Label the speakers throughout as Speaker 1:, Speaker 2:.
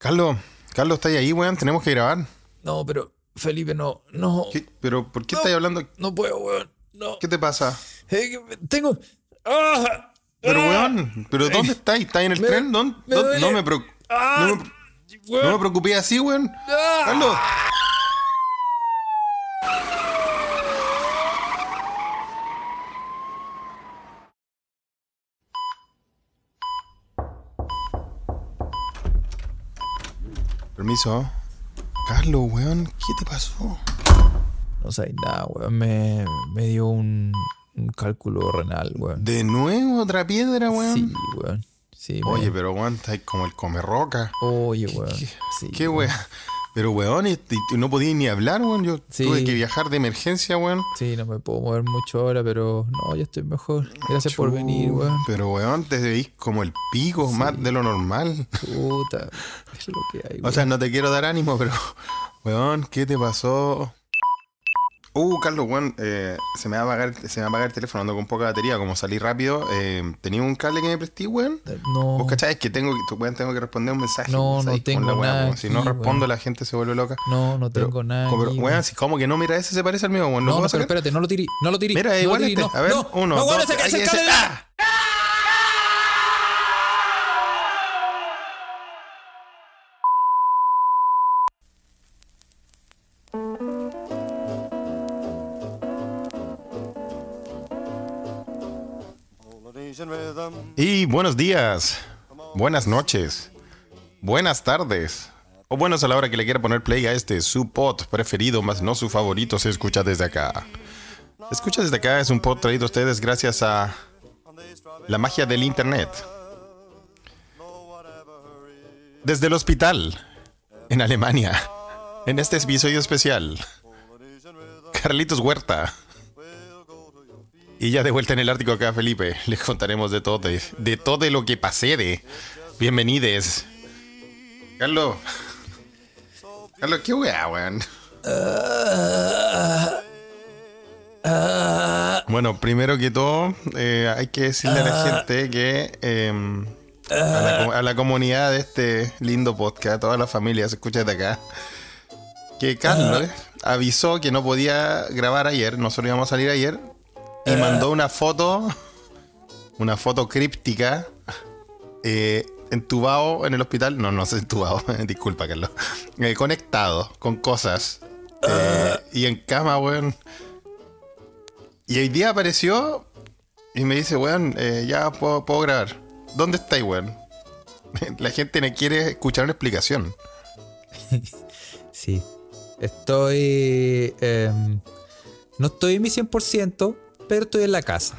Speaker 1: Carlos, Carlos, ¿estás ahí, weón? Tenemos que grabar.
Speaker 2: No, pero Felipe, no, no.
Speaker 1: ¿Qué? ¿Pero por qué
Speaker 2: No.
Speaker 1: estás hablando?
Speaker 2: No puedo, weón. No.
Speaker 1: ¿Qué te pasa?
Speaker 2: Eh, tengo. ¡Ah!
Speaker 1: Pero,
Speaker 2: ¡Ah!
Speaker 1: weón, ¿pero dónde estás? ¿Estás en el
Speaker 2: Me-
Speaker 1: tren? ¿Dónde?
Speaker 2: me.
Speaker 1: No me, preocu-
Speaker 2: ¡Ah!
Speaker 1: no me- no me preocupé así, weón.
Speaker 2: ¡Ah!
Speaker 1: Carlos. Permiso. Carlos, weón, ¿qué te pasó?
Speaker 2: No sabes nada, weón. Me, me dio un, un cálculo renal, weón.
Speaker 1: ¿De nuevo otra piedra, weón?
Speaker 2: Sí, weón. Sí, me-
Speaker 1: Oye, pero weón, estás como el come roca.
Speaker 2: Oye, weón. Sí,
Speaker 1: ¿Qué weón? Pero weón, y, y no podías ni hablar, weón. Yo
Speaker 2: Sí.
Speaker 1: tuve que viajar de emergencia, weón.
Speaker 2: Sí, no me puedo mover mucho ahora, pero no, ya estoy mejor. Gracias por venir, weón.
Speaker 1: Pero weón, te veís como el pico, más de lo normal.
Speaker 2: Puta. Es lo que hay,
Speaker 1: O
Speaker 2: weón.
Speaker 1: sea, no te quiero dar ánimo, pero weón, ¿qué te pasó? Uh, Carlos, weón, eh, se, me va a apagar, se me va a apagar el teléfono, ando con poca batería, como salí rápido. Eh, ¿Tenía un cable que me presté, weón?
Speaker 2: Eh, no.
Speaker 1: ¿Vos cachai? Es que tengo, que- tengo que responder un mensaje.
Speaker 2: No,
Speaker 1: ¿sabes?
Speaker 2: no tengo
Speaker 1: la
Speaker 2: nada
Speaker 1: weón. Si no respondo,
Speaker 2: weón.
Speaker 1: la gente se vuelve loca.
Speaker 2: No, no
Speaker 1: Pero-
Speaker 2: tengo nada.
Speaker 1: como-
Speaker 2: aquí,
Speaker 1: weón, si como que no, mira, ese se parece al mío, weón. ¿Lo
Speaker 2: No, pero espérate, no lo tiré, no lo tiré.
Speaker 1: Mira,
Speaker 2: no lo
Speaker 1: igual este.
Speaker 2: no,
Speaker 1: A ver,
Speaker 2: no,
Speaker 1: uno,
Speaker 2: no,
Speaker 1: dos,
Speaker 2: ese- ese
Speaker 1: ¡Ah! Y buenos días, buenas noches, buenas tardes, o buenos a la hora que le quiera poner play a este su pod preferido, más no su favorito, se escucha desde acá. Se escucha desde acá es un pod traído a ustedes gracias a la magia del internet. Desde el hospital, en Alemania, en este episodio especial, Carlitos Huerta. Y ya de vuelta en el Ártico acá, Felipe, les contaremos de todo, de, de todo lo que pasé de. Bienvenides. Carlos. Carlos, qué weá, weón. Bueno, primero que todo, eh, hay que decirle a la gente que eh, a, la, a la comunidad de este lindo podcast, a toda la familia se escucha de acá, que Carlos avisó que no podía grabar ayer, nosotros íbamos a salir ayer, y mandó una foto, una foto críptica, eh, entubado en el hospital, no, no sé, entubado, disculpa Carlos, eh, conectado con cosas, eh, y en cama, weón. Y hoy día apareció y me dice, weón, eh, ya puedo, puedo grabar. ¿Dónde estáis, weón? La gente me quiere escuchar una explicación.
Speaker 2: Sí. Estoy. em, no estoy en mi 100%, pero estoy en la casa.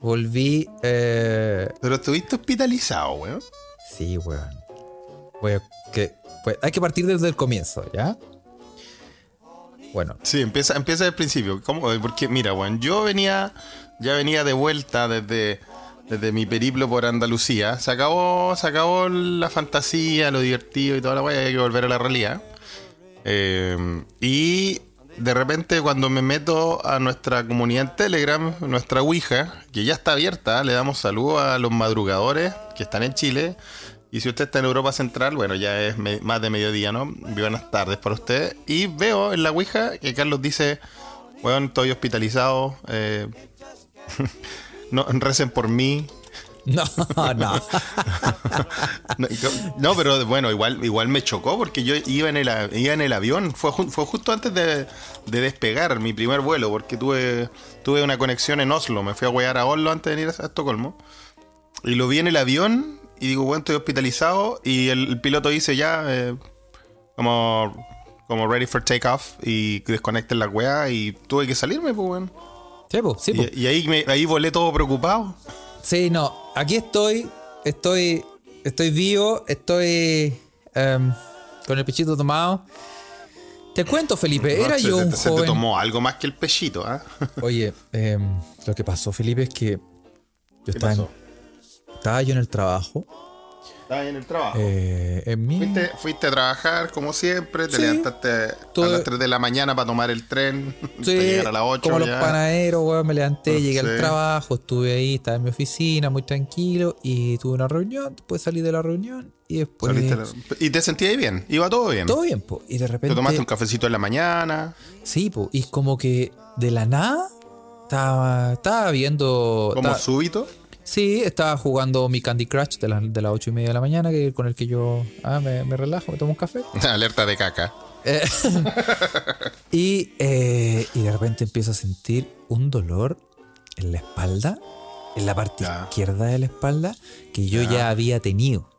Speaker 2: Volví. eh,
Speaker 1: Pero estuviste hospitalizado, weón.
Speaker 2: sí, weón. A- que, pues, hay que partir desde el comienzo, ¿ya? Bueno,
Speaker 1: Sí, empieza, empieza desde el principio. ¿Cómo? Porque, mira, weón, yo venía, ya venía de vuelta desde, desde mi periplo por Andalucía. Se acabó, se acabó la fantasía, lo divertido y toda la weá, hay que volver a la realidad. Eh, y de repente cuando me meto a nuestra comunidad en Telegram, nuestra Ouija, que ya está abierta, le damos saludo a los madrugadores que están en Chile. Y si usted está en Europa Central, bueno, ya es más de mediodía, ¿no? Buenas tardes para usted. Y veo en la Ouija que Carlos dice, bueno, estoy hospitalizado, eh, no, recen por mí.
Speaker 2: No, no.
Speaker 1: No, pero bueno, igual, igual me chocó porque yo iba en el, iba en el avión. Fue, fue justo antes de, de despegar mi primer vuelo porque tuve, tuve una conexión en Oslo. Me fui a huear a Oslo antes de venir a Estocolmo. Y lo vi en el avión y digo, bueno, estoy hospitalizado. Y el, el piloto dice ya, eh, como, como ready for takeoff y desconecten la weá. Y tuve que salirme, pues.
Speaker 2: Sí, po, sí.
Speaker 1: Y, y ahí, me, ahí volé todo preocupado.
Speaker 2: Sí, no. Aquí estoy. Estoy. Estoy vivo. Estoy. em, con el pechito tomado. Te cuento, Felipe. Era
Speaker 1: No,
Speaker 2: yo
Speaker 1: se-
Speaker 2: un
Speaker 1: se te
Speaker 2: joven.
Speaker 1: tomó algo más que el pechito, ¿ah?
Speaker 2: Oye, em, lo que pasó, Felipe, es que yo
Speaker 1: ¿Qué
Speaker 2: estaba, en- estaba yo en el trabajo
Speaker 1: Estás ahí en el trabajo.
Speaker 2: Eh, en mi...
Speaker 1: Fuiste, fuiste a trabajar como siempre, te
Speaker 2: Sí.
Speaker 1: levantaste a las 3 de la mañana para tomar el tren,
Speaker 2: Sí,
Speaker 1: para llegar a las 8
Speaker 2: como los panaderos, weón, me levanté, llegué
Speaker 1: Sí.
Speaker 2: al trabajo, estuve ahí, estaba en mi oficina, muy tranquilo, y tuve una reunión, después salí de la reunión, y después...
Speaker 1: La- Y te sentías bien, iba todo bien.
Speaker 2: Todo bien, po. Y de
Speaker 1: Te
Speaker 2: repente...
Speaker 1: tomaste un cafecito en la mañana.
Speaker 2: Sí, po. Y como que de la nada estaba, estaba viendo...
Speaker 1: Como
Speaker 2: estaba-
Speaker 1: súbito.
Speaker 2: Sí, estaba jugando mi Candy Crush de, la- de las ocho y media de la mañana, que con el que yo ah, me, me relajo, me tomo un café.
Speaker 1: Alerta de caca.
Speaker 2: Eh, y, eh, y de repente empiezo a sentir un dolor en la espalda, en la parte
Speaker 1: Ya.
Speaker 2: izquierda de la espalda, que yo
Speaker 1: Ya.
Speaker 2: ya había tenido.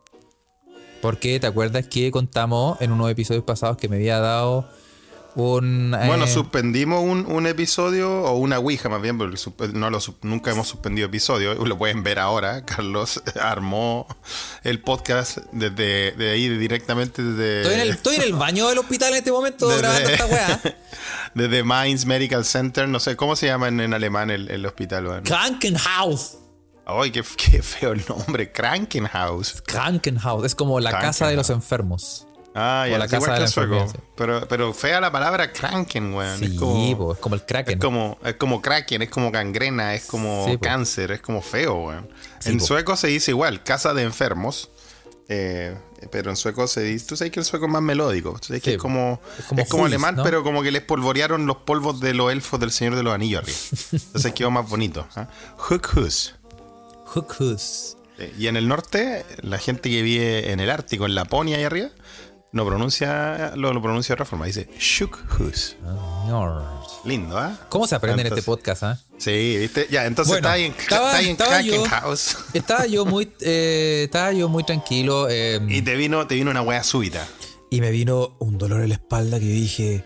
Speaker 2: Porque te acuerdas que contamos en unos episodios pasados que me había dado un.
Speaker 1: Bueno,
Speaker 2: eh,
Speaker 1: suspendimos un, un episodio, o una Ouija más bien, porque no lo, nunca hemos suspendido episodios. Lo pueden ver ahora. Carlos armó el podcast desde de ahí directamente desde,
Speaker 2: estoy, en el, estoy en el baño del hospital en este momento
Speaker 1: Desde-
Speaker 2: grabando esta weá.
Speaker 1: desde Mainz Medical Center. No sé cómo se llama en, en alemán el, el hospital.
Speaker 2: Krankenhaus.
Speaker 1: Ay, qué, qué feo el nombre. Krankenhaus.
Speaker 2: Krankenhaus. Es como la casa de los enfermos.
Speaker 1: Ah,
Speaker 2: O
Speaker 1: ya,
Speaker 2: la
Speaker 1: es
Speaker 2: casa
Speaker 1: igual
Speaker 2: de
Speaker 1: que
Speaker 2: la
Speaker 1: sueco. Pero, pero fea la palabra Kranken, weón.
Speaker 2: Sí,
Speaker 1: es como,
Speaker 2: po, es como el Kraken.
Speaker 1: Es como, es como kraken, es como gangrena, es como
Speaker 2: Sí, po.
Speaker 1: cáncer, es como feo, weón.
Speaker 2: Sí,
Speaker 1: en
Speaker 2: po.
Speaker 1: sueco se dice igual, casa de enfermos. eh, pero en sueco se dice. Tú sabes que el sueco es más melódico. Tú sabes que
Speaker 2: Sí,
Speaker 1: es como.
Speaker 2: es
Speaker 1: Es
Speaker 2: como
Speaker 1: alemán,
Speaker 2: ¿no?
Speaker 1: pero como que les polvorearon los polvos de los elfos del Señor de los Anillos arriba. Entonces quedó más bonito. ¿ah? Hukhus.
Speaker 2: Hukhus.
Speaker 1: Eh, Y en el norte, la gente que vive en el Ártico, en Laponia ahí arriba, no pronuncia, lo, lo pronuncia de otra forma. Dice Shukhus. Lindo, ¿ah?
Speaker 2: ¿Cómo se aprende en este podcast, ah?
Speaker 1: Sí, ¿viste? Ya, entonces
Speaker 2: Bueno,
Speaker 1: está ahí en,
Speaker 2: estaba-
Speaker 1: está ahí en
Speaker 2: estaba yo-
Speaker 1: Krakenhaus.
Speaker 2: Estaba yo muy, eh, estaba yo muy tranquilo eh,
Speaker 1: Y te vino, te vino una wea súbita.
Speaker 2: y me vino un dolor en la espalda que yo dije,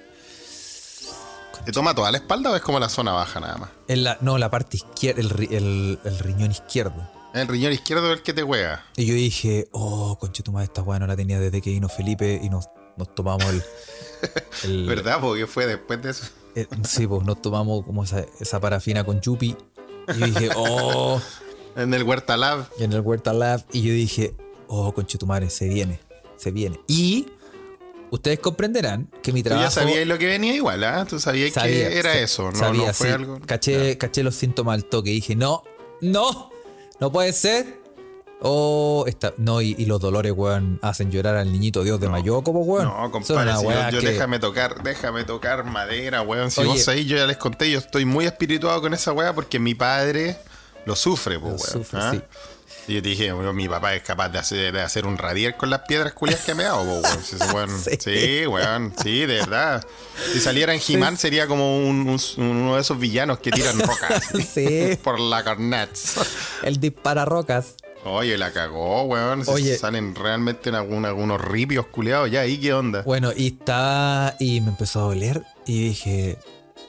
Speaker 1: ¿Te toma toda la espalda o es como la zona baja nada más?
Speaker 2: en la, no, la parte izquierda, el, el- el riñón izquierdo.
Speaker 1: El riñón izquierdo es el que te juega.
Speaker 2: Y yo dije, oh, conchetumada, esta weá no la tenía desde que vino Felipe y nos, nos tomamos el... el-
Speaker 1: ¿Verdad? Porque fue después de eso.
Speaker 2: eh, sí, pues nos tomamos como esa, esa parafina con Yupi. Y yo dije, oh,
Speaker 1: En el Huerta Lab.
Speaker 2: y en el Huerta Lab. Y yo dije, oh, conchetumare, se viene, se viene. Y ustedes comprenderán que mi
Speaker 1: Tú
Speaker 2: trabajo...
Speaker 1: ya sabías lo que venía igual, ¿ah? Tú sabías
Speaker 2: Sabía,
Speaker 1: que era eso, ¿no?
Speaker 2: sabía,
Speaker 1: no fue
Speaker 2: sí.
Speaker 1: algo.
Speaker 2: Caché, caché los síntomas al toque. Dije, no, no, no puede ser. Oh, esta, no, y, y los dolores, weón, hacen llorar al niñito Dios de Mayoco, como weón.
Speaker 1: No, compadre,
Speaker 2: una
Speaker 1: si yo, yo
Speaker 2: que-
Speaker 1: déjame tocar, déjame tocar madera, weón. Si
Speaker 2: Oye.
Speaker 1: vos sabés, yo ya les conté, yo estoy muy espirituado con esa weá porque mi padre lo sufre, pues, weón.
Speaker 2: sufre,
Speaker 1: ¿ah?
Speaker 2: sí.
Speaker 1: Y yo te dije, bueno, mi papá es capaz de hacer, de hacer un radier con las piedras culias que me hago, weón. Ese weón-
Speaker 2: Sí.
Speaker 1: sí. weón, sí, de verdad. Si saliera en He-Man sería como un- un- uno de esos villanos que tiran rocas
Speaker 2: Sí.
Speaker 1: por la cornet.
Speaker 2: El dispara rocas.
Speaker 1: Oye, la cagó, weón.
Speaker 2: Oye.
Speaker 1: Salen realmente en algún- algunos ripios culiados. Ya, ¿y qué onda?
Speaker 2: Bueno, y estaba. Y me empezó a doler. Y dije,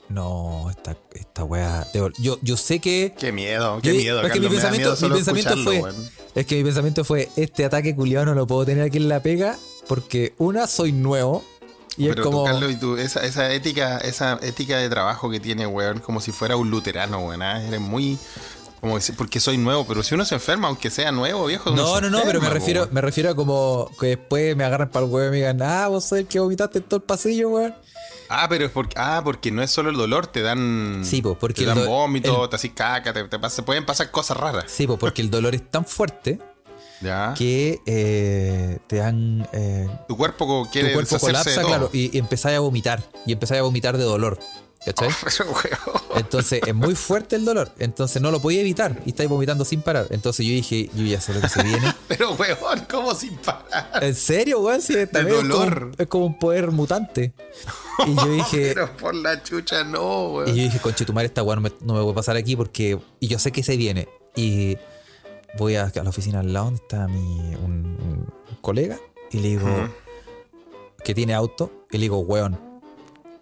Speaker 2: no, esta, esta weá. Yo, yo sé que.
Speaker 1: Qué miedo, qué miedo.
Speaker 2: es que mi pensamiento, mi fue. Es que mi pensamiento fue: este ataque culiado no lo puedo tener aquí en la pega. Porque, una, soy nuevo. Y
Speaker 1: Pero
Speaker 2: es como.
Speaker 1: tú, Carlos, y tú, esa, esa ética, esa ética de trabajo que tiene, weón, como si fuera un luterano, weón. ¿ah? Eres muy. Como que- porque soy nuevo, pero si uno se enferma, aunque sea nuevo, viejo.
Speaker 2: No, no, no, pero me refiero, me refiero a como que después me agarran para el huevo y me digan, ah, vos sos el que vomitaste en todo el pasillo, weón.
Speaker 1: Ah, pero es porque, ah, porque no es solo el dolor, te dan.
Speaker 2: Sí, po, porque
Speaker 1: te dan vómito,
Speaker 2: el-
Speaker 1: te haces caca, te, te pasa- pueden pasar cosas raras.
Speaker 2: Sí, porque el dolor es tan fuerte
Speaker 1: Ya.
Speaker 2: que eh, te dan. eh,
Speaker 1: Tu cuerpo co-
Speaker 2: tu
Speaker 1: quiere
Speaker 2: cuerpo
Speaker 1: de
Speaker 2: colapsa,
Speaker 1: todo.
Speaker 2: claro, y, y empezáis a vomitar. Y empezáis a vomitar de dolor. ¿Cachai?
Speaker 1: Weón.
Speaker 2: Entonces es muy fuerte el dolor. Entonces no lo podía evitar. Y estáis vomitando sin parar. Entonces yo dije, yo ya sé lo que se viene.
Speaker 1: Pero, weón, ¿cómo sin parar?
Speaker 2: ¿En serio, weón? Sí, también es como-
Speaker 1: dolor.
Speaker 2: Es como, un poder mutante. Y yo dije,
Speaker 1: Pero por la chucha, no, weón.
Speaker 2: Y yo dije, conche, tu madre, esta weá no me, no me puede pasar aquí porque. Y yo sé que se viene. Y voy a, a la oficina al lado donde está mi, un, un colega y le digo que tiene auto. Y le digo, weón,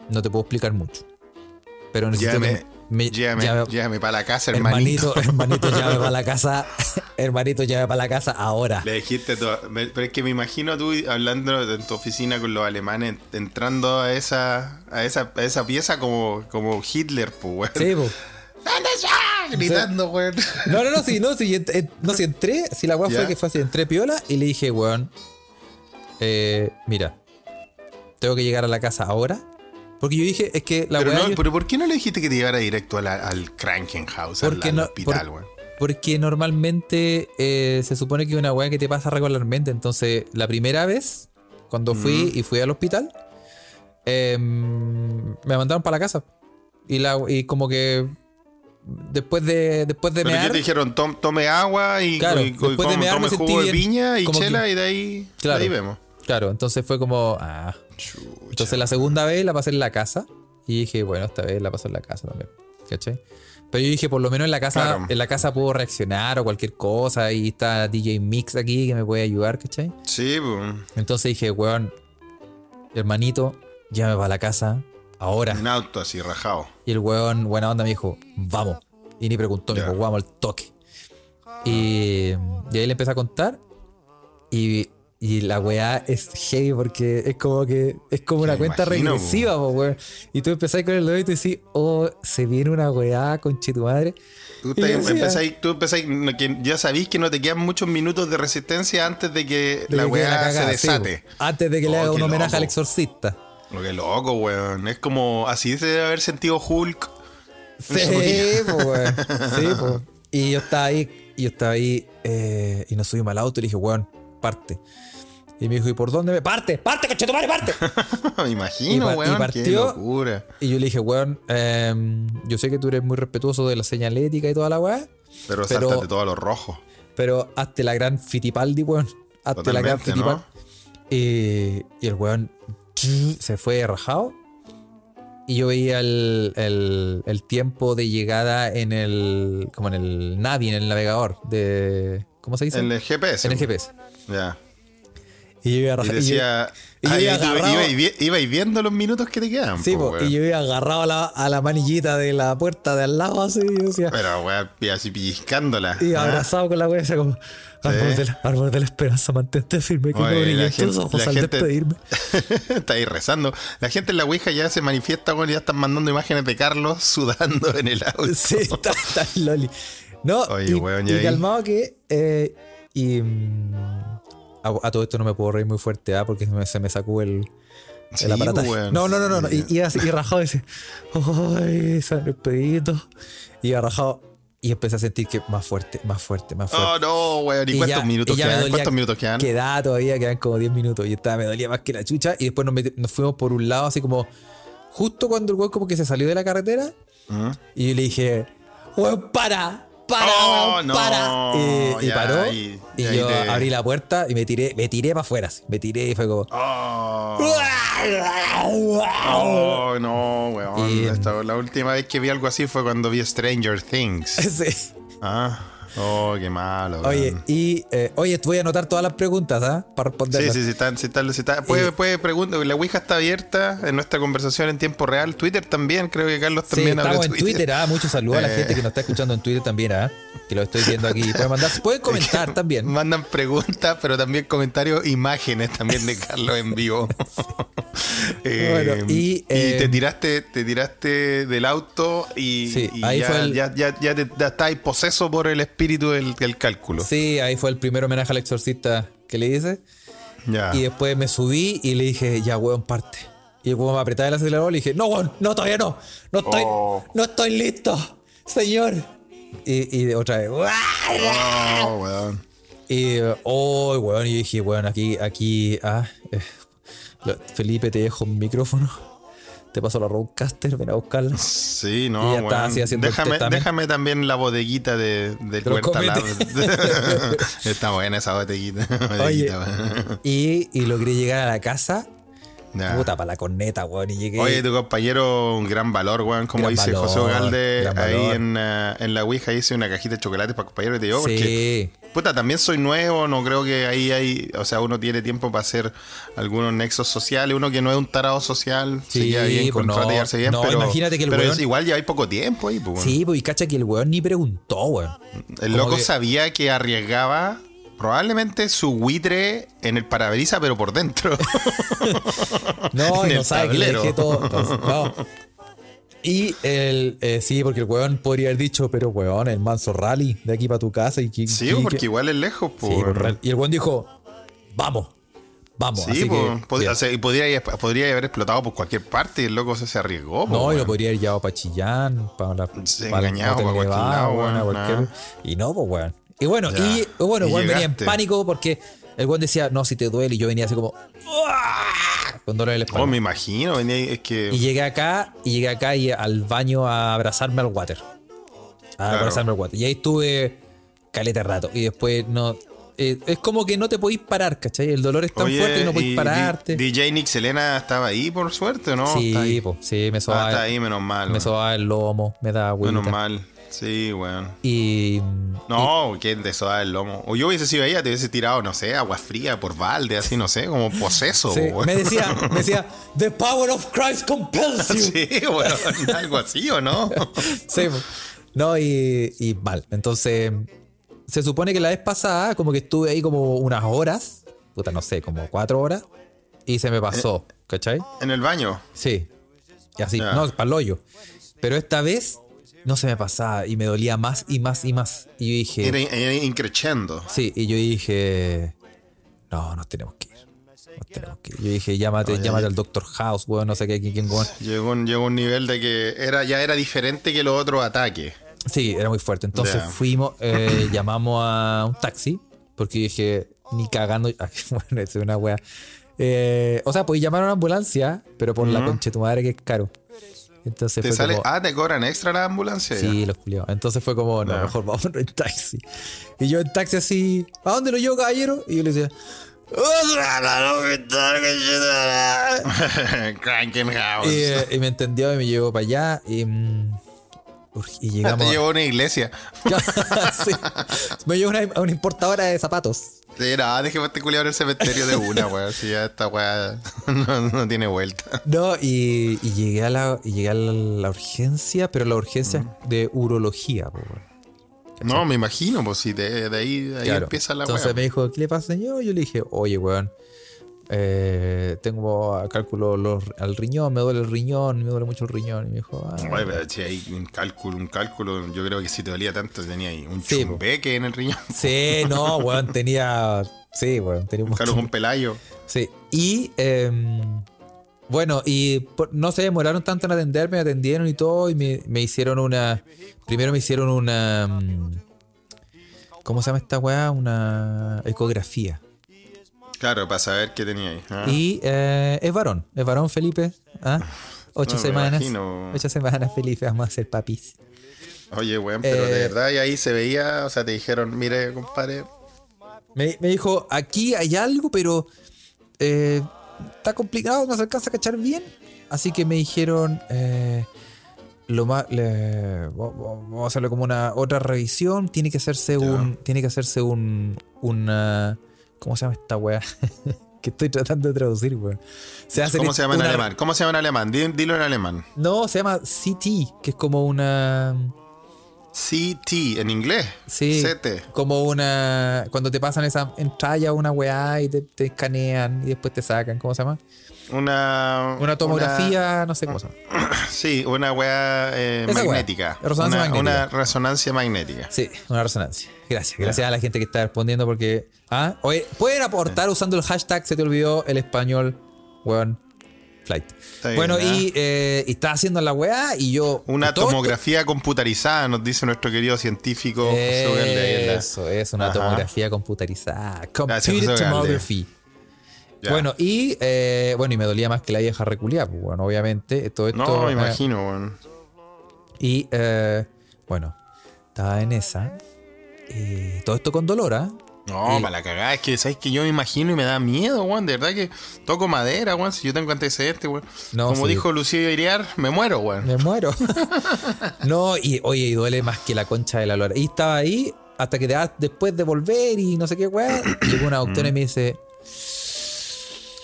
Speaker 2: no te puedo explicar mucho. Pero necesito
Speaker 1: Llévame,
Speaker 2: que me,
Speaker 1: llévame,
Speaker 2: llame-
Speaker 1: llévame para la casa, hermanito.
Speaker 2: hermanito, hermanito, llame para la casa. hermanito, llame para la casa ahora.
Speaker 1: Le dijiste todo. Pero es que me imagino tú hablando en tu oficina con los alemanes, entrando a esa, a esa, a esa pieza como, como Hitler, pues.
Speaker 2: Sí.
Speaker 1: ¿Dónde está? Gritando, weón.
Speaker 2: No, no, no, sí, no, sí, ent- no, sí, entré, si la weá fue
Speaker 1: Ya.
Speaker 2: que fue así, entré piola y le dije, weón, eh, mira, tengo que llegar a la casa ahora. Porque yo dije, es que la
Speaker 1: Pero,
Speaker 2: weá.
Speaker 1: no,
Speaker 2: yo-
Speaker 1: pero ¿por qué no le dijiste que te llevara directo a la- al Krankenhaus, al,
Speaker 2: porque,
Speaker 1: al
Speaker 2: no,
Speaker 1: hospital,
Speaker 2: por- porque normalmente eh, se supone que es una weá que te pasa regularmente. Entonces, la primera vez, cuando fui y fui al hospital, eh, me mandaron para la casa. Y, la, y como que después de, después de
Speaker 1: Pero
Speaker 2: mear,
Speaker 1: ¿qué te dijeron? Tom- tome agua y,
Speaker 2: Claro,
Speaker 1: y- y
Speaker 2: después de mear me
Speaker 1: tome
Speaker 2: sentí
Speaker 1: jugo de piña y chela
Speaker 2: que-
Speaker 1: y de ahí, de
Speaker 2: Claro.
Speaker 1: ahí vemos.
Speaker 2: Claro, entonces fue como. Ah.
Speaker 1: Chucha.
Speaker 2: Entonces la segunda vez la pasé en la casa. Y dije, bueno, esta vez la paso en la casa también. ¿Cachai? Pero yo dije, por lo menos en la casa,
Speaker 1: Claro.
Speaker 2: en la casa puedo reaccionar o cualquier cosa. Y está DJ Mix aquí que me puede ayudar, ¿cachai?
Speaker 1: Sí, pues.
Speaker 2: Entonces dije, weón, hermanito, llévame para la casa ahora.
Speaker 1: En auto así, rajado.
Speaker 2: Y el weón, buena onda, me dijo, vamos. Y ni preguntó, me dijo, vamos al toque. Y, y ahí le empecé a contar. Y, y la weá es heavy porque es como que es como una
Speaker 1: Me
Speaker 2: cuenta
Speaker 1: imagino,
Speaker 2: regresiva, po, weón. Y tú empezás con el dedo y tú decís, oh, se viene una weá, conche tu madre.
Speaker 1: Tú, te- empezáis- tú empezáis- que ya sabís que no te quedan muchos minutos de resistencia antes de que
Speaker 2: de
Speaker 1: la
Speaker 2: que
Speaker 1: weá
Speaker 2: cagada,
Speaker 1: se desate.
Speaker 2: Antes de que le
Speaker 1: Oh,
Speaker 2: haga un homenaje
Speaker 1: loco.
Speaker 2: al exorcista.
Speaker 1: Lo que loco, weón. Es como así se debe haber sentido Hulk.
Speaker 2: Sí, po, weón. Sí, po. Y yo estaba ahí, y yo estaba ahí, eh, y nos subimos al auto y le dije, weón, parte. Y me dijo, ¿y por dónde me? ¡Parte! ¡Parte, conchetumare, parte!
Speaker 1: Me imagino,
Speaker 2: Y y
Speaker 1: weón. Qué
Speaker 2: partió-
Speaker 1: locura.
Speaker 2: y yo le dije, weón, em, yo sé que tú eres muy respetuoso de la señalética y toda la weá,
Speaker 1: Pero,
Speaker 2: Pero-
Speaker 1: sáltate todo lo rojo.
Speaker 2: pero hazte la gran Fitipaldi, weón. Hazte la gran
Speaker 1: Totalmente,
Speaker 2: Fitipaldi.
Speaker 1: ¿no?
Speaker 2: Y, y el weón se fue rajado. Y yo veía el, el- el tiempo de llegada en el. como en el Navi, en el navegador. de ¿Cómo se dice?
Speaker 1: En el GPS.
Speaker 2: En el GPS.
Speaker 1: Ya.
Speaker 2: Y yo iba
Speaker 1: Y decía.
Speaker 2: y yo
Speaker 1: ah,
Speaker 2: iba
Speaker 1: y tú
Speaker 2: agarrado-
Speaker 1: viendo los minutos que te quedan.
Speaker 2: Sí,
Speaker 1: po,
Speaker 2: y yo iba agarrado a la, a la manillita de la puerta de al lado, así, y decía,
Speaker 1: Pero, y así pellizcándola.
Speaker 2: y
Speaker 1: ¿ah?
Speaker 2: abrazado con la decía como, árbol, de la, árbol de la esperanza, mantente firme, brillen
Speaker 1: gente-
Speaker 2: tus ojos al
Speaker 1: gente-
Speaker 2: despedirme.
Speaker 1: Está ahí rezando. La gente en la Ouija ya se manifiesta, y ya están mandando imágenes de Carlos sudando en el auto.
Speaker 2: Sí, está, está el loli. No,
Speaker 1: Oye,
Speaker 2: y,
Speaker 1: weón,
Speaker 2: calmado que. eh, y. mm, a, a todo esto no me puedo reír muy fuerte, ¿ah? Porque se me, se me sacó el. El
Speaker 1: Sí,
Speaker 2: aparataje.
Speaker 1: weón.
Speaker 2: No, no, no, no. no. Y, así, y rajado dice, ¡ay, sale el pedito! Y iba rajado. Y empecé a sentir que más fuerte, más fuerte, más fuerte.
Speaker 1: Oh, no, weón. ¿Y,
Speaker 2: Y
Speaker 1: cuántos
Speaker 2: ya-
Speaker 1: minutos quedan?
Speaker 2: dolía-
Speaker 1: ¿Cuántos minutos quedan?
Speaker 2: Quedaba todavía, quedan como 10 minutos. Y estaba, me dolía más que la chucha. Y después nos, fuimos por un lado, así como. Justo cuando el weón como que se salió de la carretera.
Speaker 1: ¿Mm?
Speaker 2: Y yo le dije, weón, para, para,
Speaker 1: Oh,
Speaker 2: weón,
Speaker 1: no,
Speaker 2: para. Y, y
Speaker 1: ya,
Speaker 2: paró.
Speaker 1: y-
Speaker 2: Y, yo
Speaker 1: te-
Speaker 2: abrí la puerta y me tiré, me tiré para afuera. así. Me tiré y fue como.
Speaker 1: Oh, oh, no, weón.
Speaker 2: Y-
Speaker 1: Esta- la última vez que vi algo así fue cuando vi Stranger Things.
Speaker 2: Sí.
Speaker 1: Ah, oh, qué malo.
Speaker 2: Oye, y eh, oye, voy a anotar todas las preguntas, ¿ah? Para
Speaker 1: Sí,
Speaker 2: responderlas.
Speaker 1: sí, sí, está, sí, está- sí está- Puede,
Speaker 2: Y-
Speaker 1: puede preguntar. La Ouija está abierta en nuestra conversación en tiempo real. Twitter también, creo que Carlos
Speaker 2: Sí,
Speaker 1: también abrió
Speaker 2: estamos en Twitter, ¿ah? Muchos saludos a la
Speaker 1: Eh.
Speaker 2: gente que nos está escuchando en Twitter también, ¿ah? Que lo estoy viendo aquí. Pueden mandar, pueden comentar también.
Speaker 1: Mandan preguntas, pero también comentarios, imágenes también de Carlos en vivo. Eh,
Speaker 2: Bueno, y, eh,
Speaker 1: te tiraste, te tiraste del auto y,
Speaker 2: Sí,
Speaker 1: y
Speaker 2: ahí
Speaker 1: ya,
Speaker 2: fue el-
Speaker 1: ya, ya, ya te, ya poseso por el espíritu del, del cálculo.
Speaker 2: Sí, ahí fue el primer homenaje al exorcista que le hice.
Speaker 1: Ya.
Speaker 2: Y después me subí y le dije, ya, weón, parte. Y como me apretaba el acelerador, le dije, no, weón, no, todavía no. No estoy,
Speaker 1: Oh.
Speaker 2: no estoy listo, señor. Y, y otra vez.
Speaker 1: Oh, weón.
Speaker 2: Y, oh, weón, y dije, weón, aquí, aquí, ah, eh, Felipe, te dejo un micrófono. Te paso la Roadcaster, ven a buscarla.
Speaker 1: Sí, no, weón.
Speaker 2: así haciendo
Speaker 1: déjame, déjame también la bodeguita de, del
Speaker 2: comete.
Speaker 1: Está buena esa bodeguita.
Speaker 2: Oye, y, y logré llegar a la casa, puta, para la corneta, weón, y llegué.
Speaker 1: Oye, tu compañero, un gran valor, weón. Como
Speaker 2: Gran
Speaker 1: dice
Speaker 2: valor,
Speaker 1: José Ogalde ahí en, eh, en la Ouija, hice una cajita de chocolate para compañero y te digo, porque,
Speaker 2: sí,
Speaker 1: puta, también soy nuevo, no creo que ahí hay, o sea, uno tiene tiempo para hacer algunos nexos sociales, uno que no es un tarado social, se
Speaker 2: Sí,
Speaker 1: lleva bien,
Speaker 2: pues no,
Speaker 1: de bien,
Speaker 2: no,
Speaker 1: pero,
Speaker 2: imagínate que el
Speaker 1: pero
Speaker 2: weón-
Speaker 1: es igual ya hay poco tiempo ahí, pues.
Speaker 2: sí, pues, y cacha que el weón ni preguntó, weón.
Speaker 1: El
Speaker 2: Como
Speaker 1: loco
Speaker 2: que-
Speaker 1: sabía que arriesgaba probablemente su buitre en el parabrisas, pero por dentro.
Speaker 2: No, y no sabe que le dejé todo. entonces, no. Y el, eh, sí, porque el weón podría haber dicho, pero weón, el manso rally de aquí para tu casa. Y, que-
Speaker 1: Sí,
Speaker 2: que-
Speaker 1: porque
Speaker 2: que-
Speaker 1: igual es lejos,
Speaker 2: Sí,
Speaker 1: pues.
Speaker 2: Y el weón dijo, vamos, vamos.
Speaker 1: Sí,
Speaker 2: así
Speaker 1: pues,
Speaker 2: que,
Speaker 1: pod-
Speaker 2: bien.
Speaker 1: o sea, y podría, podría haber explotado por cualquier parte y el loco se, se arriesgó. pues,
Speaker 2: No, y lo podría haber llevado para Chillán, para la
Speaker 1: Sí,
Speaker 2: para
Speaker 1: engañado,
Speaker 2: Hotel
Speaker 1: pa' cualquier lado,
Speaker 2: weón, a cualquier-
Speaker 1: nada.
Speaker 2: Y no, pues weón. Y bueno,
Speaker 1: Ya.
Speaker 2: y bueno,
Speaker 1: Y
Speaker 2: weón venía en pánico porque el weón decía, no, si te duele, y yo venía así como "Uah", con dolor en la espalda.
Speaker 1: Oh, me imagino, venía es que.
Speaker 2: Y llegué acá, y llegué acá y al baño a abrazarme al water. A
Speaker 1: Claro.
Speaker 2: abrazarme al water. Y ahí estuve caleta rato. Y después no. eh, es como que no te podís parar, ¿cachai? El dolor es tan
Speaker 1: Oye,
Speaker 2: fuerte que no podís pararte.
Speaker 1: DJ Nick Selena estaba ahí por suerte, ¿o ¿no?
Speaker 2: Sí, po, sí, me
Speaker 1: Ah,
Speaker 2: sobaba,
Speaker 1: está ahí, menos mal.
Speaker 2: me sobaba el lomo, me daba agüita.
Speaker 1: Menos mal. Sí, weón.
Speaker 2: Y.
Speaker 1: No, ¿quién te soda el lomo? O yo hubiese sido ella, te hubiese tirado, no sé, agua fría por balde, así, no sé, como poseso,
Speaker 2: Sí, me decía, me decía, The power of Christ compels you.
Speaker 1: Sí, weón, algo así, ¿o no?
Speaker 2: Sí, po. no, y, y mal. Entonces, se supone que la vez pasada, como que estuve ahí como unas horas, puta, no sé, como cuatro horas, y se me pasó, ¿cachai?
Speaker 1: En el baño.
Speaker 2: Sí. Y así, no, para el hoyo. Pero esta vez no se me pasaba y me dolía más y más y más. Y yo dije,
Speaker 1: Era, era increchendo.
Speaker 2: sí, y yo dije, no, nos tenemos que ir. Nos tenemos que ir. Yo dije, llámate,
Speaker 1: ya,
Speaker 2: llámate al Doctor House, weón, no sé qué, quién, quién, weón.
Speaker 1: Llegó, un- llegó un nivel de que era, ya era diferente que los otros ataques.
Speaker 2: Sí, era muy fuerte. Entonces fuimos, eh, llamamos a un taxi, porque dije, ni cagando. bueno, es una wea. Eh, o sea, pues llamar a una ambulancia, pero por la concha de tu madre que es caro. Entonces
Speaker 1: Te
Speaker 2: fue
Speaker 1: sale,
Speaker 2: como,
Speaker 1: ah, te cobran extra la ambulancia. ya.
Speaker 2: Sí, los culiados. Entonces fue como, no,
Speaker 1: Ya.
Speaker 2: mejor vámonos en taxi. Y yo en taxi así, ¿a dónde lo llevo, caballero? Y yo le decía, y, eh, y me entendió y me llevó para allá. Y, mm, y
Speaker 1: Te
Speaker 2: llegamos.
Speaker 1: llevó a una iglesia.
Speaker 2: Sí. Me llevó a una, a una importadora de zapatos.
Speaker 1: Sí, no, dejemos este culiado en el cementerio de una, weón. Si ya esta weá no, no tiene vuelta.
Speaker 2: No, y, y llegué a la, y llegué a la, la urgencia, pero la urgencia de urología, weón.
Speaker 1: No, me imagino, pues si de, de ahí, de ahí
Speaker 2: Claro.
Speaker 1: empieza la
Speaker 2: Entonces
Speaker 1: weá.
Speaker 2: me dijo, ¿qué le pasa, señor? Yo le dije, oye, weón, eh, tengo cálculo los- al riñón, me duele el riñón, me duele mucho el riñón. Y me dijo, ah,
Speaker 1: Oye, pero si hay un cálculo, un cálculo, yo creo que si te dolía tanto tenía ahí un
Speaker 2: Sí,
Speaker 1: chumbeque en el riñón.
Speaker 2: sí, no, weón, tenía, sí, weón, tenía un montón.
Speaker 1: con pelayo.
Speaker 2: Sí, y em, bueno, y por- no se demoraron tanto en atenderme, me atendieron y todo, y me, me hicieron una. Primero me hicieron una. mm, ¿Cómo se llama esta weá? Una ecografía.
Speaker 1: Claro, para saber qué tenía ahí. ¿ah?
Speaker 2: Y eh, es varón, es varón Felipe. ¿ah? Ocho
Speaker 1: No,
Speaker 2: semanas. Ocho semanas, Felipe, vamos a ser papis.
Speaker 1: Oye, weón, pero de
Speaker 2: Eh,
Speaker 1: verdad, y ahí se veía, o sea, te dijeron, mire, compadre,
Speaker 2: Me, me dijo, aquí hay algo, pero eh, está complicado, no se alcanza a cachar bien. Así que me dijeron, eh, lo más, le- vamos a hacerle como una otra revisión. Tiene que hacerse un, tiene que hacerse un, una, ¿cómo se llama esta weá? que estoy tratando de traducir, weón. Se hace
Speaker 1: ¿cómo se llama en
Speaker 2: una-
Speaker 1: alemán? ¿Cómo se llama en alemán? Di- Dilo en alemán.
Speaker 2: No, se llama CT, que es como una,
Speaker 1: CT, en inglés.
Speaker 2: sí,
Speaker 1: CT.
Speaker 2: como una, cuando te pasan esa entralla una weá y te, te escanean y después te sacan, ¿cómo se llama?
Speaker 1: Una.
Speaker 2: Una tomografía, no sé cómo se llama.
Speaker 1: sí, una weá eh,
Speaker 2: weá,
Speaker 1: magnética.
Speaker 2: resonancia
Speaker 1: una,
Speaker 2: magnética.
Speaker 1: una resonancia magnética.
Speaker 2: Sí, una resonancia. Gracias, gracias a la gente que está respondiendo porque. Ah, oye, pueden aportar usando el hashtag se te olvidó el español, weón, flight.
Speaker 1: Está bien,
Speaker 2: bueno,
Speaker 1: ¿ah?
Speaker 2: y, eh, y estaba haciendo la weá y yo.
Speaker 1: Una
Speaker 2: esto-
Speaker 1: tomografía computarizada, nos dice nuestro querido científico José en la-
Speaker 2: Eso, es una
Speaker 1: Ajá.
Speaker 2: tomografía computarizada.
Speaker 1: Gracias, José Ugalde.
Speaker 2: tomography.
Speaker 1: Ya.
Speaker 2: Bueno, y eh, bueno, y me dolía más que la vieja reculia, pues bueno, obviamente. Todo esto.
Speaker 1: No, me
Speaker 2: eh,
Speaker 1: imagino, weón.
Speaker 2: Y eh, bueno, estaba en esa. eh, todo esto con dolor, ¿ah?
Speaker 1: No,
Speaker 2: Y-
Speaker 1: para la cagada, es que sabes que yo me imagino y me da miedo, weón. De verdad que toco madera, weón. Si yo tengo antecedentes, weón.
Speaker 2: No,
Speaker 1: Como
Speaker 2: sí.
Speaker 1: dijo Lucía Iriar, me muero, weón.
Speaker 2: Me muero. no, y oye, y duele más que la concha de la lora. Y estaba ahí hasta que de- después de volver y no sé qué, weá, llegó una doctora y me dice,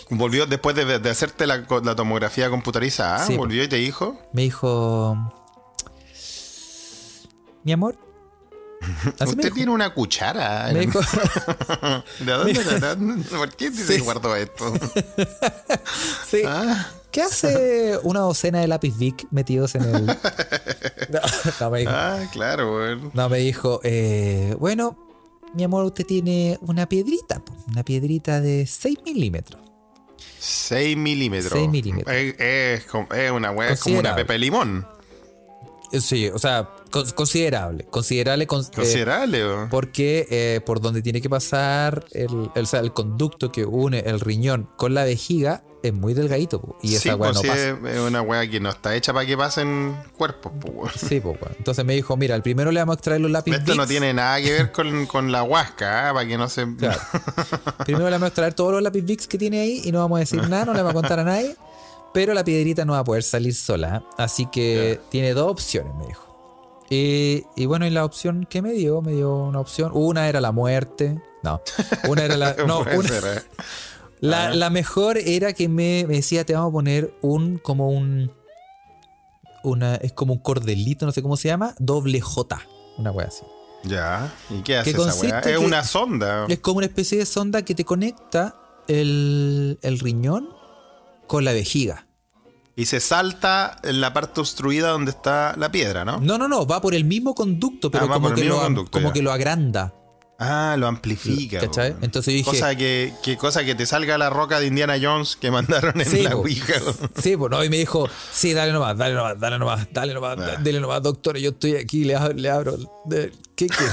Speaker 1: Volvió después de, de hacerte la, la tomografía computarizada,
Speaker 2: Sí,
Speaker 1: volvió y te dijo.
Speaker 2: me dijo, mi amor.
Speaker 1: Usted
Speaker 2: dijo.
Speaker 1: tiene una cuchara.
Speaker 2: Me dijo,
Speaker 1: ¿De dónde? de dónde- ¿Por qué
Speaker 2: Sí.
Speaker 1: guardó esto?
Speaker 2: sí,
Speaker 1: Ah,
Speaker 2: ¿qué hace una docena de lápiz Vic metidos en el. No, no, me dijo.
Speaker 1: Ah, claro, weón.
Speaker 2: No, me dijo, eh, bueno, mi amor, usted tiene una piedrita, una piedrita de 6 milímetros.
Speaker 1: 6 milímetros.
Speaker 2: 6 milímetros.
Speaker 1: Es, es como- es una es como una pepe de limón.
Speaker 2: Eh, Sí, o sea, con- considerable. Considerable. cons- eh,
Speaker 1: Considerable,
Speaker 2: porque eh, por donde tiene que pasar el, el, o sea, el conducto que une el riñón con la vejiga es muy delgadito. po, y
Speaker 1: sí,
Speaker 2: esa weá
Speaker 1: pues
Speaker 2: no
Speaker 1: sí,
Speaker 2: pasa.
Speaker 1: es una weá que no está hecha para que pasen cuerpos, weón.
Speaker 2: Sí, po. Entonces me dijo, mira, el primero le vamos a extraer los lápices.
Speaker 1: Esto no tiene nada que ver con, con la huasca, ¿ah? para que no se.
Speaker 2: Claro. Primero le vamos a extraer todos los lápiz Vicks que tiene ahí y no vamos a decir nada, no le vamos a contar a nadie. Pero la piedrita no va a poder salir sola. Así que tiene dos opciones, me dijo. Y, y bueno, y la opción que me dio, me dio una opción. Una era la muerte. No, una era la. No, una-
Speaker 1: ser, ¿eh?
Speaker 2: la, la mejor era que me, me decía, te vamos a poner un, como un. Una, es como un cordelito, no sé cómo se llama, doble J. Una wea así.
Speaker 1: Ya. ¿Y qué hace
Speaker 2: Que
Speaker 1: esa
Speaker 2: consiste
Speaker 1: Es una sonda.
Speaker 2: Es como una especie de sonda que te conecta el, el riñón con la vejiga.
Speaker 1: Y se salta en la parte obstruida donde está la piedra, ¿no?
Speaker 2: No, no, no, va por el mismo conducto, pero
Speaker 1: Ah,
Speaker 2: como, que lo,
Speaker 1: conducto,
Speaker 2: como que lo agranda.
Speaker 1: Ah, lo amplifica.
Speaker 2: ¿Cachai? Entonces dije-
Speaker 1: Cosa que, que cosa que te salga la roca de Indiana Jones que mandaron en
Speaker 2: Sí,
Speaker 1: la. Ouija.
Speaker 2: Sí, pues no, y me dijo, sí, dale nomás, dale nomás, dale nomás, dale nomás,
Speaker 1: Ah.
Speaker 2: dale nomás, doctor, yo estoy aquí, le, ab- le abro. ¿Qué quiere?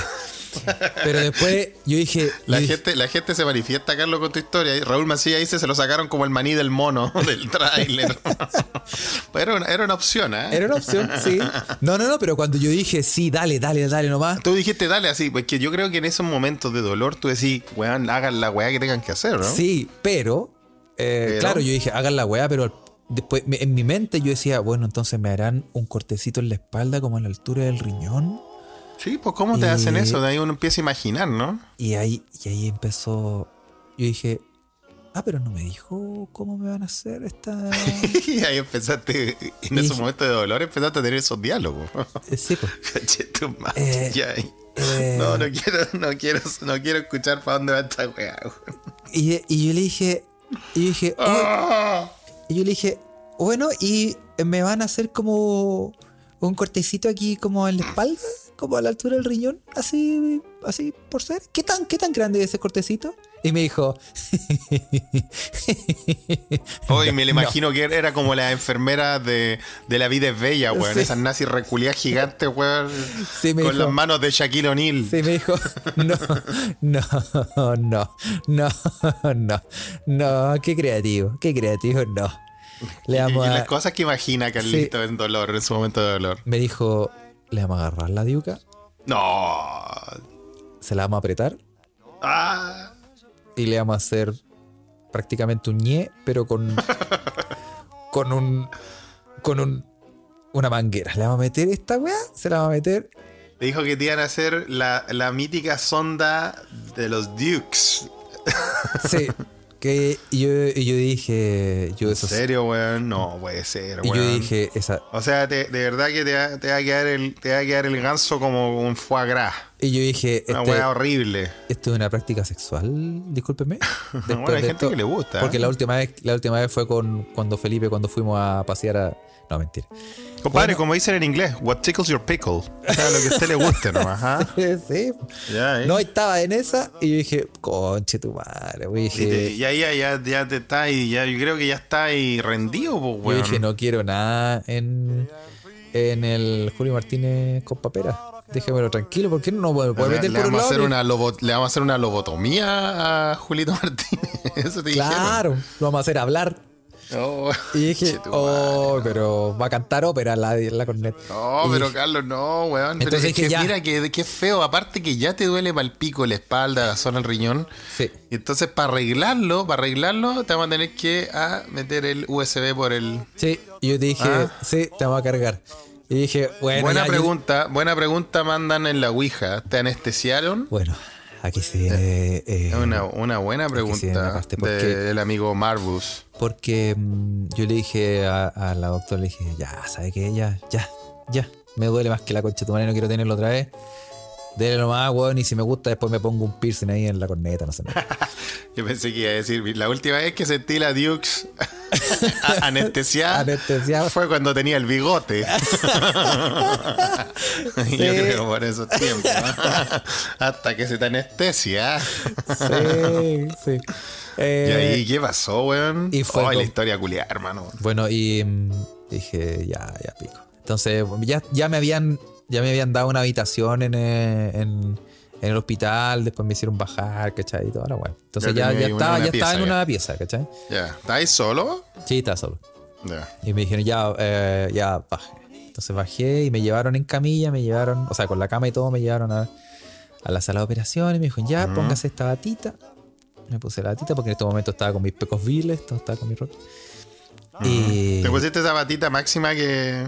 Speaker 2: Pero después yo dije,
Speaker 1: La
Speaker 2: yo dije,
Speaker 1: gente, la gente se manifiesta, Carlos, con tu historia. Y Raúl Macías dice se lo sacaron como el maní del mono del tráiler. Era, una, era una opción, ¿eh?
Speaker 2: era una opción, sí. No, no, no, pero cuando yo dije, sí, dale, dale, dale nomás,
Speaker 1: Tú dijiste, dale así, pues que yo creo que en esos momentos de dolor tú decís, weón, hagan la weá que tengan que hacer, ¿no?
Speaker 2: Sí, pero, eh,
Speaker 1: Pero-
Speaker 2: claro, yo dije, hagan la weá, pero después en mi mente yo decía, bueno, entonces me harán un cortecito en la espalda como a la altura del riñón.
Speaker 1: Sí, pues ¿cómo te
Speaker 2: Y-
Speaker 1: hacen eso? De ahí uno empieza a imaginar, ¿no?
Speaker 2: Y ahí, y ahí empezó, yo dije, ah, pero no me dijo cómo me van a hacer esta...
Speaker 1: y ahí empezaste, en esos momentos de dolor, empezaste a tener esos diálogos.
Speaker 2: Eh, sí, pues. Eh,
Speaker 1: ya.
Speaker 2: eh.
Speaker 1: No, no quiero, no quiero, no quiero escuchar para dónde va esta weá.
Speaker 2: Y, y yo le dije, y yo dije, "Oh", y yo le dije, bueno, y me van a hacer como un cortecito aquí como en la espalda, como a la altura del riñón, así, así por ser. ¿Qué tan, qué tan grande es ese cortecito? Y me dijo,
Speaker 1: Hoy me lo imagino que era como la enfermera de, de La vida es bella, weón.
Speaker 2: Sí.
Speaker 1: Esas nazis reculiadas gigantes, weón.
Speaker 2: Sí,
Speaker 1: con
Speaker 2: dijo.
Speaker 1: las manos de Shaquille O'Neal.
Speaker 2: sí, me dijo, no, no, no, no, no, no, qué creativo, qué creativo, no. Le
Speaker 1: Y,
Speaker 2: vamos
Speaker 1: y
Speaker 2: a-
Speaker 1: las cosas que imagina Carlito en dolor, en su momento de dolor.
Speaker 2: me dijo, le vamos a agarrar la diuca,
Speaker 1: No.
Speaker 2: se la vamos a apretar
Speaker 1: Ah.
Speaker 2: y le vamos a hacer prácticamente un ñe, pero con con un con un una manguera. Le vamos a meter esta weá, se la vamos a meter.
Speaker 1: Te dijo que te iban a hacer la, la mítica sonda de los Dukes.
Speaker 2: Sí. que y yo, yo dije, yo
Speaker 1: ¿En
Speaker 2: eso
Speaker 1: serio, weón? No puede ser,
Speaker 2: Y
Speaker 1: weón.
Speaker 2: yo dije, esa
Speaker 1: O sea, te- de verdad que te va, te va a quedar el, te va a quedar el ganso como un foie gras.
Speaker 2: y yo dije,
Speaker 1: Una
Speaker 2: este,
Speaker 1: weá horrible.
Speaker 2: esto es una práctica sexual, discúlpeme.
Speaker 1: Bueno, hay gente
Speaker 2: esto-
Speaker 1: que le gusta.
Speaker 2: Porque
Speaker 1: ¿eh?
Speaker 2: la última vez, la última vez fue con cuando Felipe, cuando fuimos a pasear a. No, mentira.
Speaker 1: Compadre,
Speaker 2: Bueno.
Speaker 1: como dicen en inglés, what tickles your pickle. O sea, lo que a usted le guste nomás, ¿ah?
Speaker 2: sí.
Speaker 1: Ya, ¿eh?
Speaker 2: No estaba en esa y yo dije, conche tu madre. güey.
Speaker 1: y,
Speaker 2: Dije,
Speaker 1: te- y ahí ya, ya, ya te está y ya, yo creo que ya está ahí rendido, pues,
Speaker 2: yo
Speaker 1: weón.
Speaker 2: dije, no quiero nada en, en el Julio Martínez con papera. Déjamelo tranquilo, ¿por qué no
Speaker 1: le,
Speaker 2: meter
Speaker 1: le
Speaker 2: por un
Speaker 1: vamos a
Speaker 2: lado?
Speaker 1: hacer una lobo- le vamos a hacer una lobotomía a Julito Martínez. Eso te
Speaker 2: Claro, lo vamos a hacer hablar.
Speaker 1: Oh.
Speaker 2: Y dije, oh, pero va a cantar ópera la, la corneta.
Speaker 1: No,
Speaker 2: Y
Speaker 1: pero
Speaker 2: dije,
Speaker 1: Carlos, no, weón. Pero
Speaker 2: Entonces
Speaker 1: es
Speaker 2: dije,
Speaker 1: que
Speaker 2: ya.
Speaker 1: mira que, que feo. Aparte que ya te duele el pico, la espalda, la zona del riñón.
Speaker 2: Sí.
Speaker 1: Y entonces para arreglarlo, para arreglarlo, te vamos a tener que ah, meter el USB por el.
Speaker 2: Sí, y yo te dije,
Speaker 1: Ah.
Speaker 2: sí, te vamos a cargar. Y dije, bueno,
Speaker 1: buena
Speaker 2: ya, yo-
Speaker 1: pregunta, buena pregunta mandan en la Ouija. ¿Te anestesiaron?
Speaker 2: bueno, aquí se viene. eh,
Speaker 1: Es una, una buena pregunta
Speaker 2: porque-
Speaker 1: del amigo Marvus.
Speaker 2: Porque mm, yo le dije a, a la doctora, le dije, ya, ¿sabe qué? Ya, ya, ya. Me duele más que la concha de tu madre, no quiero tenerlo otra vez. Dele nomás, weón, y si me gusta, después me pongo un piercing ahí en la corneta, no sé.
Speaker 1: Yo pensé que iba a decir, la última vez que sentí la Dukes Anestesiada. Fue cuando tenía el bigote.
Speaker 2: Sí.
Speaker 1: Yo creo por esos tiempos. Hasta que se te anestesia.
Speaker 2: Sí, sí.
Speaker 1: ¿Y
Speaker 2: Eh,
Speaker 1: ahí qué pasó, weón?
Speaker 2: y fue
Speaker 1: Oh, la historia culiada, hermano.
Speaker 2: Bueno, y mm, dije, ya, ya pico. Entonces, ya, ya me habían ya me habían dado una habitación en, eh, en, en el hospital, después me hicieron bajar, ¿cachai? Y toda la. Entonces
Speaker 1: Ya
Speaker 2: ya, estaba, ya estaba en
Speaker 1: ya.
Speaker 2: una pieza, ¿cachai?
Speaker 1: Ya. ¿Estáis solo?
Speaker 2: Sí, estaba solo.
Speaker 1: Ya.
Speaker 2: Y me dijeron, ya, eh, ya bajé. Entonces bajé y me llevaron en camilla, me llevaron, o sea, con la cama y todo, me llevaron a, a la sala de operaciones. Me dijeron, ya, póngase esta batita. Me puse la batita porque en este momento estaba con mis pecos viles, todo estaba con mi ropa. Y.
Speaker 1: ¿Te pusiste esa batita máxima que,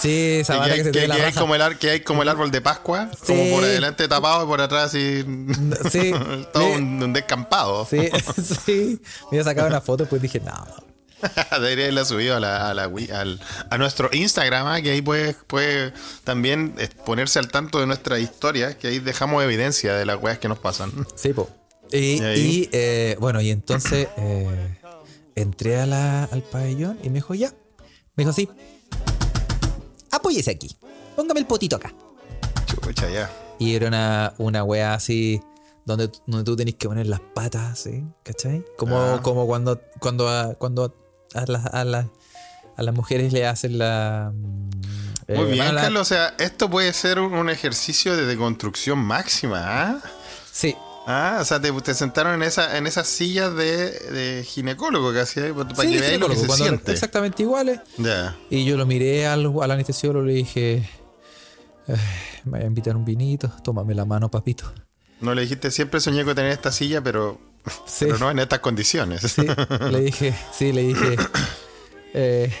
Speaker 2: Sí, esa
Speaker 1: que,
Speaker 2: bata
Speaker 1: hay,
Speaker 2: que se
Speaker 1: que-
Speaker 2: la
Speaker 1: que hay como el, ar- que hay como el árbol de Pascua?
Speaker 2: Sí.
Speaker 1: Como por adelante tapado y por atrás así.
Speaker 2: Sí,
Speaker 1: Todo un, un descampado.
Speaker 2: sí, sí. Me iba a sacar una foto, pues dije, no.
Speaker 1: Debería haberla subido a, la, a, la Wii- al- a nuestro Instagram, ah, que ahí puede, puede también ponerse al tanto de nuestra historia, que ahí dejamos evidencia de las weas que nos pasan.
Speaker 2: Sí, po. Y,
Speaker 1: ¿Y
Speaker 2: y, eh, bueno, y entonces eh, entré a la- al pabellón y me dijo, ya. Me dijo, sí. Apóyese aquí. Póngame el potito acá.
Speaker 1: Chucha, ya.
Speaker 2: Y era una, una wea así donde, tú- donde tú tenés que poner las patas así, ¿cachai? Como,
Speaker 1: Ah.
Speaker 2: como cuando, cuando, a, cuando a, las, a, las, a las mujeres le hacen la... mm,
Speaker 1: Muy
Speaker 2: eh,
Speaker 1: bien,
Speaker 2: a la-
Speaker 1: Carlos. O sea, esto puede ser un, un ejercicio de deconstrucción máxima, ¿ah?
Speaker 2: Sí,
Speaker 1: Ah, o sea, te, te sentaron en esa en esas sillas de, de ginecólogo que hacía para
Speaker 2: sí,
Speaker 1: que veáis lo que se siente.
Speaker 2: exactamente iguales.
Speaker 1: Ya.
Speaker 2: Y yo lo miré al, al anestesiólogo y le dije, "Eh, me voy a invitar un vinito, tómame la mano, papito.
Speaker 1: No le dijiste, siempre soñé con tener esta silla, pero,
Speaker 2: Sí,
Speaker 1: pero no en estas condiciones.
Speaker 2: sí, le dije, sí, le dije, eh,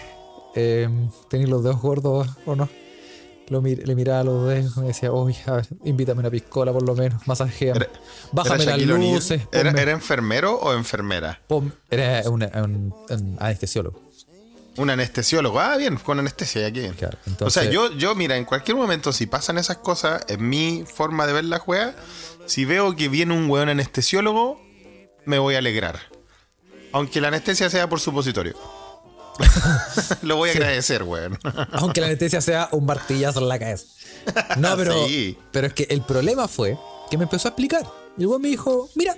Speaker 2: eh, ¿tenéis los dedos gordos o no? Lo mir- le miraba los dedos y me decía, a ver, invítame una piscola por lo menos, masajéame,
Speaker 1: Era-
Speaker 2: bájame
Speaker 1: ¿Era
Speaker 2: las luces.
Speaker 1: ¿Era, enfermero o enfermera?
Speaker 2: pon- era una- un, un anestesiólogo.
Speaker 1: Un anestesiólogo. Ah, bien, con anestesia, ya que bien.
Speaker 2: Claro,
Speaker 1: o sea, yo, yo, mira, en cualquier momento, si pasan esas cosas, en mi forma de ver la juega, si veo que viene un weón anestesiólogo, me voy a alegrar. Aunque la anestesia sea por supositorio. Lo voy a agradecer, weón.
Speaker 2: Aunque la anestesia sea un martillazo en la cabeza. No, pero,
Speaker 1: Sí.
Speaker 2: pero es que el problema fue que me empezó a explicar. Y el güey me dijo, mira,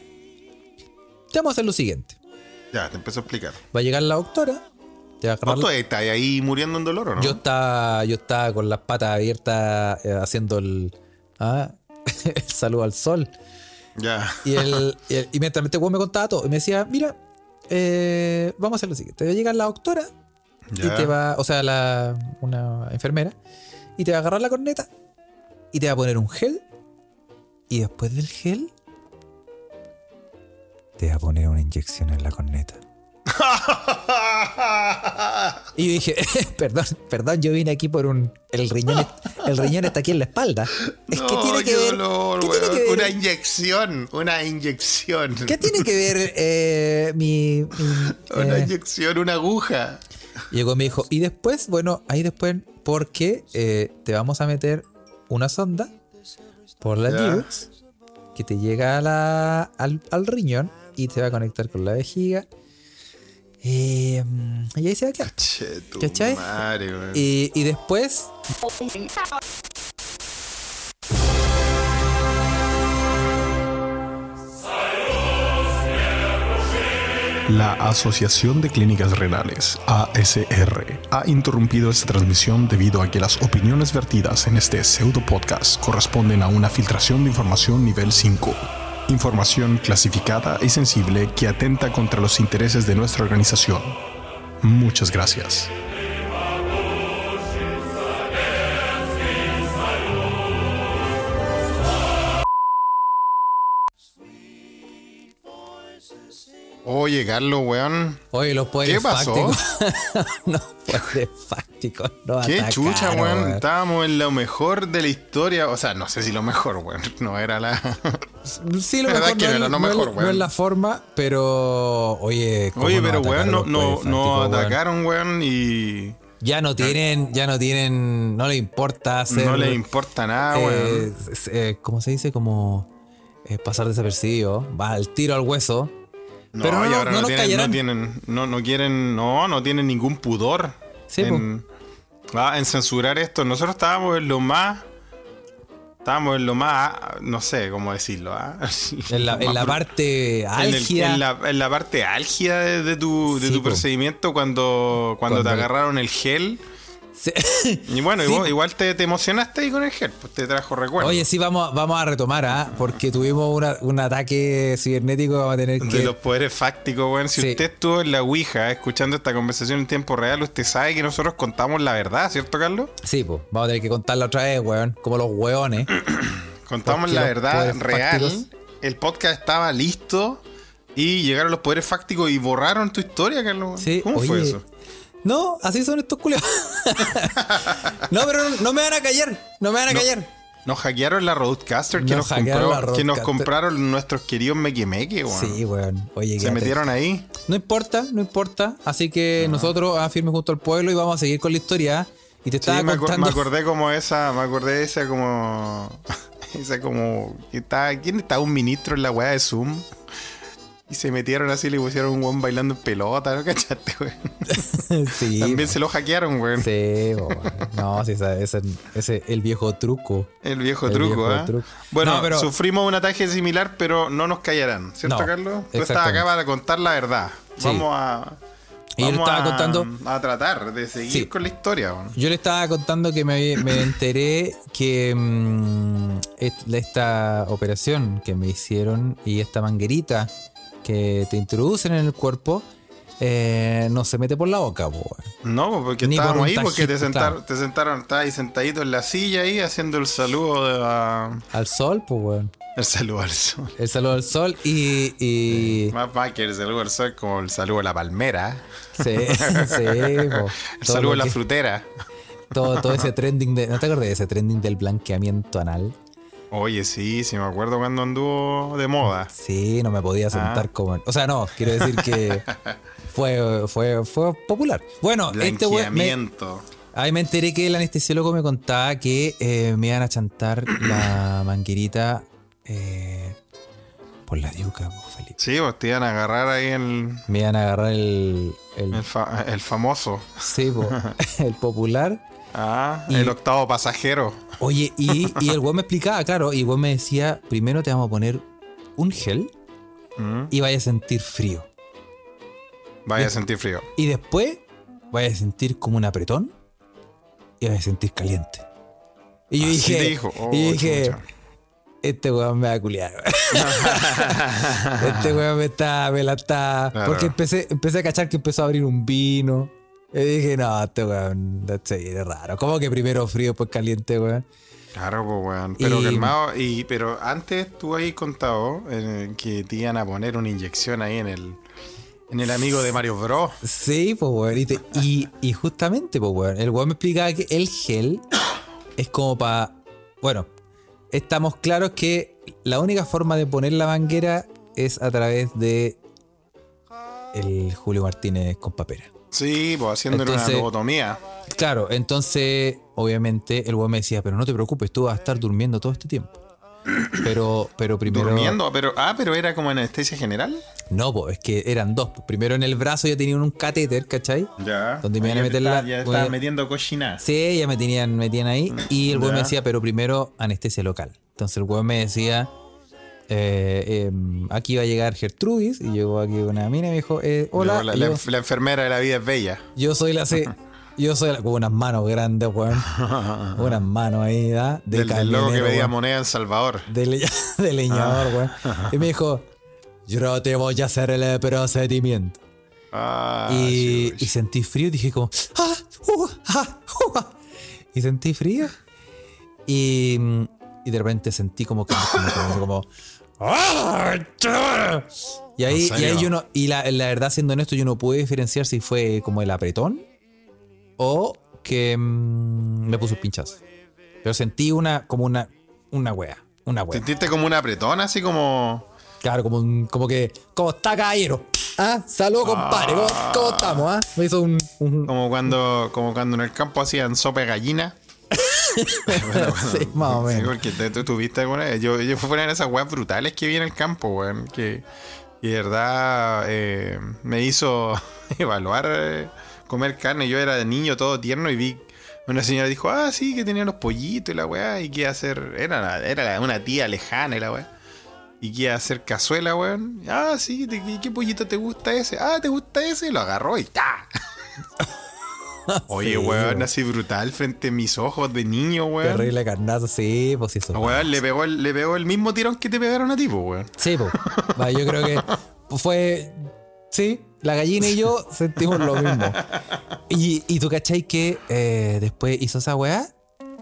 Speaker 2: te vamos a hacer lo siguiente.
Speaker 1: Ya, te empezó a explicar.
Speaker 2: Va a llegar la doctora, te va a agarrar
Speaker 1: ¿Vos todavía estás ahí muriendo en dolor o no?
Speaker 2: Yo estaba, yo estaba con las patas abiertas eh, haciendo el, ah, el saludo al sol.
Speaker 1: Ya.
Speaker 2: Y, el, y, el- y mientras este me contaba todo, y me decía, mira, eh, vamos a hacer lo siguiente. Va a llegar la doctora
Speaker 1: Ya.
Speaker 2: y te va, o sea, la, una enfermera, y te va a agarrar la corneta y te va a poner un gel. Y después del gel, te va a poner una inyección en la corneta. Y yo dije, perdón, perdón, yo vine aquí por un. El riñón, el riñón está aquí en la espalda. Es que tiene que ver.
Speaker 1: dolor,
Speaker 2: ¿qué tiene que ver-
Speaker 1: Una inyección, una inyección.
Speaker 2: ¿Qué tiene que ver eh, mi. mi,
Speaker 1: Una
Speaker 2: eh?
Speaker 1: inyección, una aguja.
Speaker 2: Y Llegó mi hijo. Y después, bueno, ahí después, porque eh, te vamos a meter una sonda por la
Speaker 1: Ya.
Speaker 2: T-Rex que te llega a la, al, al riñón y te va a conectar con la vejiga. Eh, y ahí se va a quedar.
Speaker 1: Che, tu
Speaker 2: ¿Cachai?
Speaker 1: madre.
Speaker 2: Y, y después
Speaker 3: La Asociación de Clínicas Renales, ASR, ha interrumpido esta transmisión debido a que las opiniones vertidas en este pseudo podcast corresponden a una filtración de información nivel 5. Información clasificada y sensible que atenta contra los intereses de nuestra organización. Muchas gracias.
Speaker 1: Oye, Carlos, weón.
Speaker 2: Oye, los poderes
Speaker 1: ¿Qué pasó?
Speaker 2: los poderes fácticos no
Speaker 1: Qué
Speaker 2: atacaron,
Speaker 1: chucha, weón.
Speaker 2: weón.
Speaker 1: Estábamos en lo mejor de la historia. O sea, no sé si lo mejor, weón. No era la.
Speaker 2: Sí, lo
Speaker 1: La verdad
Speaker 2: mejor,
Speaker 1: que
Speaker 2: no,
Speaker 1: era
Speaker 2: es-
Speaker 1: lo
Speaker 2: no es-
Speaker 1: mejor,
Speaker 2: no
Speaker 1: weón.
Speaker 2: es la forma, pero oye, ¿cómo
Speaker 1: Oye, pero weón, no, no, no atacaron, weón, y
Speaker 2: Ya no tienen, ya no tienen, no le importa hacer.
Speaker 1: no le importa nada,
Speaker 2: eh,
Speaker 1: weón.
Speaker 2: es- eh, ¿Cómo se dice? Como eh, pasar desapercibido. Va al tiro al hueso.
Speaker 1: No,
Speaker 2: Pero no,
Speaker 1: y ahora
Speaker 2: no
Speaker 1: no, tienen,
Speaker 2: callarán.
Speaker 1: no tienen, no, no quieren, no, no tienen ningún pudor
Speaker 2: Sí,
Speaker 1: en, ah, en censurar esto. Nosotros estábamos en lo más, estábamos en lo más, no sé cómo decirlo, ¿ah?
Speaker 2: En la, en parte
Speaker 1: en, el-
Speaker 2: álgida.
Speaker 1: en la, en la parte álgida de, de tu, de
Speaker 2: Sí,
Speaker 1: tu
Speaker 2: po.
Speaker 1: procedimiento cuando, cuando,
Speaker 2: Cuando-
Speaker 1: te agarraron el gel.
Speaker 2: Sí.
Speaker 1: Y bueno,
Speaker 2: Sí,
Speaker 1: igual, te, te emocionaste ahí con el gel, pues te trajo recuerdos.
Speaker 2: Oye, sí, vamos, vamos a retomar, ¿ah? Porque tuvimos una- un ataque cibernético, vamos a tener que.
Speaker 1: De los poderes fácticos, weón. Si
Speaker 2: Sí.
Speaker 1: usted estuvo en la Ouija escuchando esta conversación en tiempo real, usted sabe que nosotros contamos la verdad, ¿cierto, Carlos?
Speaker 2: Sí, pues, vamos a tener que contarla otra vez, weón. Como los weones.
Speaker 1: Contamos
Speaker 2: Porque
Speaker 1: la verdad real.
Speaker 2: fácticos-
Speaker 1: El podcast estaba listo y llegaron los poderes fácticos y borraron tu historia, Carlos.
Speaker 2: Sí,
Speaker 1: ¿Cómo
Speaker 2: oye,
Speaker 1: fue eso?
Speaker 2: No, así son estos culiados. no, pero no, no me van a callar. No me van a
Speaker 1: No.
Speaker 2: callar.
Speaker 1: Nos hackearon la Roadcaster que,
Speaker 2: Nos
Speaker 1: compró- que nos compraron nuestros queridos Meque Meque, weón.
Speaker 2: Sí, weón. Oye,
Speaker 1: Se metieron ahí.
Speaker 2: No importa, no importa. Así que nosotros ah, firme junto al pueblo y vamos a seguir con la historia. Y te
Speaker 1: Sí,
Speaker 2: estaba
Speaker 1: me, acor-
Speaker 2: contando.
Speaker 1: me acordé como esa, me acordé de esa como. Esa como. Está, ¿Quién está? Un ministro en la weá de Zoom. Y se metieron así y le pusieron un weón bailando en pelota, ¿no cachaste, weón?
Speaker 2: sí.
Speaker 1: También se lo hackearon, weón.
Speaker 2: Sí. No, sí, ese ese- el viejo truco.
Speaker 1: El viejo
Speaker 2: El
Speaker 1: truco,
Speaker 2: viejo
Speaker 1: ¿ah?
Speaker 2: truco.
Speaker 1: Bueno,
Speaker 2: No, pero-
Speaker 1: sufrimos un ataque similar, pero no nos callarán, ¿cierto,
Speaker 2: No,
Speaker 1: Carlos? Tú estás acá para contar la verdad.
Speaker 2: Sí.
Speaker 1: Vamos a.
Speaker 2: Y yo le estaba
Speaker 1: a,
Speaker 2: contando-
Speaker 1: a tratar de seguir
Speaker 2: Sí.
Speaker 1: con la historia. weón.
Speaker 2: Yo le estaba contando que me, me enteré que mm, esta operación que me hicieron y esta manguerita que te introducen en el cuerpo eh, no se mete por la boca, po.
Speaker 1: No, porque
Speaker 2: Ni
Speaker 1: estábamos ahí, porque te sentaron,
Speaker 2: claro.
Speaker 1: te sentaron, estabas ahí sentadito en la silla ahí haciendo el saludo de la-
Speaker 2: Al sol, pues, weón.
Speaker 1: El saludo al sol.
Speaker 2: El saludo al sol y. y
Speaker 1: Más más que el saludo al sol como el saludo a la palmera.
Speaker 2: sí, sí, po.
Speaker 1: El saludo a la
Speaker 2: que-
Speaker 1: frutera.
Speaker 2: todo, todo ese trending de. ¿No te acordás de ese trending del blanqueamiento anal?
Speaker 1: Oye, sí, sí me acuerdo cuando anduvo de moda.
Speaker 2: Sí, no me podía sentar
Speaker 1: Ah.
Speaker 2: como. O sea, no, quiero decir que fue, fue, fue popular. Bueno, este me-. Ahí me enteré que el anestesiólogo me contaba que eh, me iban a chantar la manguerita eh, por la diuca, Felipe.
Speaker 1: Sí, pues te iban a agarrar ahí el,
Speaker 2: Me iban a agarrar el. el,
Speaker 1: el, fa- el famoso.
Speaker 2: sí, po, el popular.
Speaker 1: Ah,
Speaker 2: Y-
Speaker 1: el octavo pasajero.
Speaker 2: Oye, y, y el weón me explicaba, claro, y el weón me decía: primero te vamos a poner un gel
Speaker 1: Mm,
Speaker 2: y vaya a sentir frío.
Speaker 1: Vaya a sentir frío.
Speaker 2: Y después vaya a sentir como un apretón y vaya a sentir caliente. Y yo
Speaker 1: Así
Speaker 2: dije,
Speaker 1: dijo. Oh,
Speaker 2: y yo dije, este weón me va a culiar. este weón me está, me la está.
Speaker 1: Claro.
Speaker 2: Porque empecé, empecé a cachar que empezó a abrir un vino. Y dije, no, este weón, sé, es raro. ¿Cómo que primero frío, después caliente, weón?
Speaker 1: Claro, pues, weón. Pero
Speaker 2: Y-
Speaker 1: calmado. Y, pero antes tú habías contado eh, que te iban a poner una inyección ahí en el, en el amigo de Mario Bros.
Speaker 2: Sí, pues, weón. Y, te- y, y justamente, pues, weón, el weón me explicaba que el gel es como para. Bueno, estamos claros que la única forma de poner la manguera es a través de el Julio Martínez con papera.
Speaker 1: Sí, pues haciéndole
Speaker 2: Entonces-
Speaker 1: una lobotomía.
Speaker 2: Claro, entonces, obviamente, el weón me decía, pero no te preocupes, tú vas a estar durmiendo todo este tiempo. Pero, pero primero.
Speaker 1: Durmiendo, pero. Ah, pero era como anestesia general.
Speaker 2: No, pues, es que eran dos. pues. Primero en el brazo ya tenían un catéter, ¿cachai?
Speaker 1: Ya.
Speaker 2: Donde me iban a meter la-
Speaker 1: Ya
Speaker 2: voy
Speaker 1: estaba
Speaker 2: a-
Speaker 1: metiendo cochina.
Speaker 2: Sí, ya me tenían, me tenían ahí. Y el weón me decía, pero primero anestesia local. Entonces el weón me decía, eh, em, aquí va a llegar Gertrudis. Y llegó aquí una mina y me dijo, eh, hola.
Speaker 1: La, enfermera de la vida es bella.
Speaker 2: yo soy la C. Yo soy la, con unas manos grandes, weón. unas manos ahí, ¿da?
Speaker 1: Del, del loco que pedía moneda en Salvador.
Speaker 2: De, de leñador, weón. Y me dijo, yo te voy a hacer el procedimiento.
Speaker 1: Ah,
Speaker 2: y, sentí frío y dije como "Ah, uh, ah, uh, ah". y sentí frío y, y de repente sentí como que como, como-. Y ahí,
Speaker 1: ¿En
Speaker 2: y ahí yo no y la, la verdad siendo honesto yo no pude diferenciar si fue como el apretón o que mm, me puso un pinchazo pero sentí una como una una wea una wea
Speaker 1: Sentiste como un apretón, así como.
Speaker 2: Claro, como, un- como que. ¿Cómo está, caballero? ¿Ah? Salud, compadre. ¿Cómo, cómo estamos? ¿Ah? Me hizo un. un-
Speaker 1: Como cuando, como cuando en el campo hacían sopa de gallina.
Speaker 2: sí, más o
Speaker 1: Sí,
Speaker 2: menos.
Speaker 1: porque te- tú tuviste alguna vez. Yo, yo fui a esas weas brutales que vi en el campo, weón. Que Y de verdad eh, me hizo evaluar eh, comer carne. Yo era de niño todo tierno y vi una señora dijo, ah, sí, que tenía los pollitos y la weá, y qué hacer. Era, era una tía lejana y la weá. Y qué hacer cazuela, weón. Ah, sí, ¿de qué, qué pollito te gusta ese? Ah, ¿te gusta ese? Y lo agarró y ¡ta! Oye,
Speaker 2: Sí,
Speaker 1: weón, así brutal frente a mis ojos de niño, weón.
Speaker 2: Terrible carnazo, sí, pues sí, eso.
Speaker 1: Weón, le pegó, el, le pegó el mismo tirón que te pegaron a ti, pues, weón.
Speaker 2: Sí, pues. Yo creo que fue. Sí, la gallina y yo sentimos lo mismo. Y, y tú cachai que eh, después hizo esa weá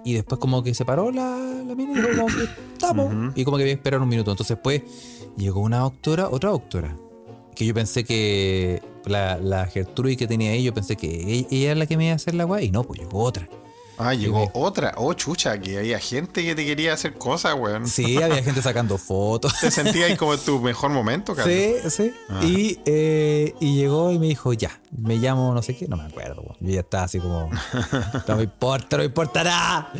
Speaker 2: y después como que se paró la, la mina y dijo como que estamos. Y como que había que esperar un minuto. Entonces después llegó una doctora, otra doctora. Que yo pensé que la, la Gertrude que tenía ahí, yo pensé que ella, ella era la que me iba a hacer la weá. Y no, pues llegó otra.
Speaker 1: Ah, llegó otra. Oh, chucha, que había gente que te quería hacer cosas, weón.
Speaker 2: Sí, había gente sacando fotos.
Speaker 1: Te sentías ahí como en tu mejor momento, Carlos.
Speaker 2: Sí, sí. Y, eh, y llegó y me dijo, ya, me llamo no sé qué, no me acuerdo. po. Yo ya estaba así como, no me importa, no me importa nada.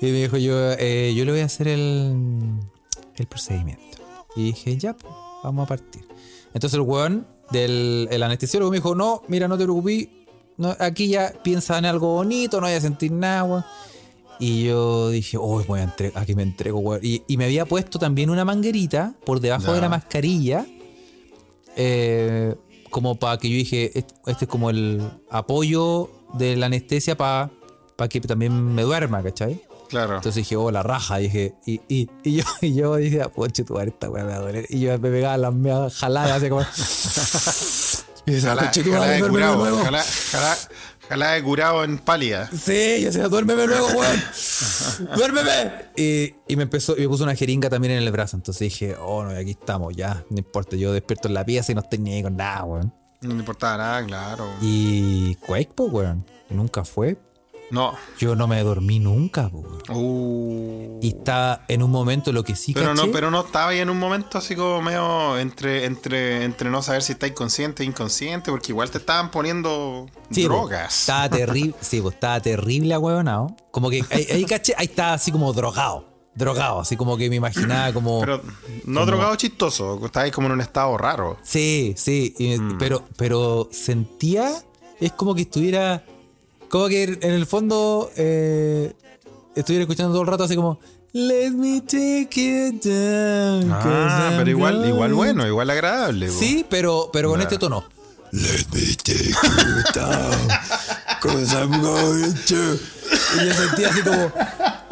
Speaker 2: Y me dijo, yo, eh, yo le voy a hacer el, el procedimiento. Y dije, ya, pues, vamos a partir. Entonces el weón del el anestesiólogo me dijo, no, mira, no te preocupes, no, aquí ya piensa en algo bonito, no voy a sentir nada, weón. Y yo dije, oh, voy a entre- aquí me entrego, weón. Y, y me había puesto también una manguerita por debajo de la mascarilla. eh, como para que yo dije, "Est- este es como el apoyo de la anestesia para que también me duerma, ¿cachai?
Speaker 1: Claro.
Speaker 2: Entonces dije, oh, la raja. Dije, y, y, y yo, y yo dije, ah, poche, tu esta weá me va a doler. Y yo me pegaba las meas jaladas, así como. y decía,
Speaker 1: Jalá,
Speaker 2: "Conche tu
Speaker 1: jalá
Speaker 2: madre,
Speaker 1: de curado.
Speaker 2: luego".
Speaker 1: Jalá, jalá, jalá de curado en pálida.
Speaker 2: Sí, yo decía, duérmeme luego, weón. duérmeme. Y, y me empezó, y me puso una jeringa también en el brazo. Entonces dije, oh, no, aquí estamos, ya, no importa. Yo despierto en la pieza y no estoy ni ahí con nada, weón.
Speaker 1: No me importaba nada, claro.
Speaker 2: Y Quake, pues, weón. Nunca fue.
Speaker 1: No.
Speaker 2: Yo no me dormí nunca.
Speaker 1: Uh.
Speaker 2: Y estaba en un momento lo que sí
Speaker 1: Pero
Speaker 2: caché.
Speaker 1: no, pero no estaba ahí en un momento así como medio entre, entre, entre no saber si estáis consciente e inconsciente, porque igual te estaban poniendo
Speaker 2: Sí,
Speaker 1: drogas.
Speaker 2: Estaba terrible, sí, pues estaba terrible ahueonado. Como que ahí, ahí caché, ahí estaba así como drogado. Drogado, así como que me imaginaba como.
Speaker 1: Pero no drogado chistoso, estabais como en un estado raro.
Speaker 2: Sí, sí,
Speaker 1: Mm.
Speaker 2: pero, pero sentía, es como que estuviera, como que en el fondo eh, estuviera escuchando todo el rato así como, Let me take you down.
Speaker 1: Ah, pero igual,
Speaker 2: going".
Speaker 1: igual bueno, igual agradable.
Speaker 2: Sí, pero, pero con este tono. Let me take you down. 'cause I'm going to. Y yo sentía así como,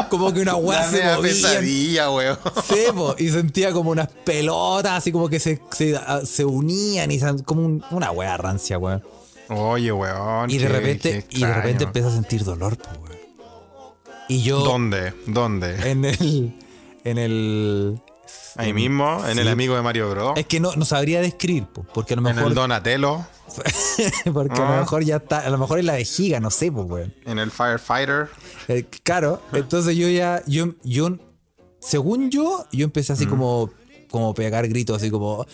Speaker 2: como que una weá se movía.
Speaker 1: pesadilla, weón.
Speaker 2: Sí, po, y sentía como unas pelotas, así como que se, se, se unían y se- como un- una wea rancia, weón.
Speaker 1: Oye, weón.
Speaker 2: Y de
Speaker 1: qué-
Speaker 2: repente,
Speaker 1: qué
Speaker 2: y de repente empecé a sentir dolor, weón. Y yo
Speaker 1: ¿Dónde? ¿Dónde?
Speaker 2: en el. En el.
Speaker 1: Ahí mismo, en el amigo de Mario Bros.
Speaker 2: Es que no, no sabría describir, po, porque a lo
Speaker 1: En
Speaker 2: mejor.
Speaker 1: el Donatello.
Speaker 2: porque a lo
Speaker 1: Ah.
Speaker 2: mejor ya está. A lo mejor es la vejiga, no sé, pues, weón.
Speaker 1: En el Firefighter.
Speaker 2: Eh, claro, entonces yo ya, yo, yo, según yo, yo empecé así como, como pegar gritos, así como,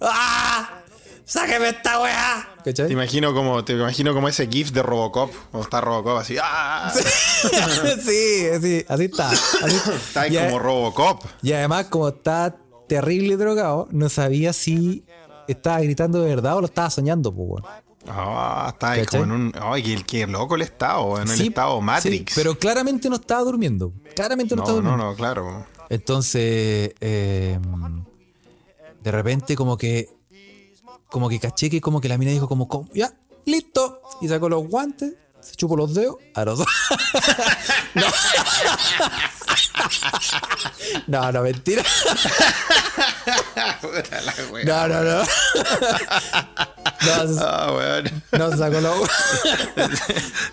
Speaker 2: ¡ah! ¡Sáqueme esta weá!
Speaker 1: Te
Speaker 2: ¿Cachai?
Speaker 1: imagino como, te imagino como ese GIF de Robocop. Cuando está Robocop así. ¡ah!
Speaker 2: sí, sí, así está. Así,
Speaker 1: Está ahí como Robocop.
Speaker 2: y además, como está terrible drogado, no sabía si estaba gritando de verdad o lo estaba soñando, pues.
Speaker 1: Ah, está ahí como en un. Ay, qué, qué loco el estado, en el estado Matrix.
Speaker 2: sí, pero claramente no estaba durmiendo. Claramente no,
Speaker 1: no,
Speaker 2: estaba
Speaker 1: no,
Speaker 2: durmiendo.
Speaker 1: no, claro.
Speaker 2: Entonces, eh, de repente como que, como que caché que como que la mina dijo como, como, ya, listo. Y sacó los guantes, se chupó los dedos. A los dos. no. no, no, mentira.
Speaker 1: La.
Speaker 2: No, no, no. No, se-
Speaker 1: Ah,
Speaker 2: no sacó los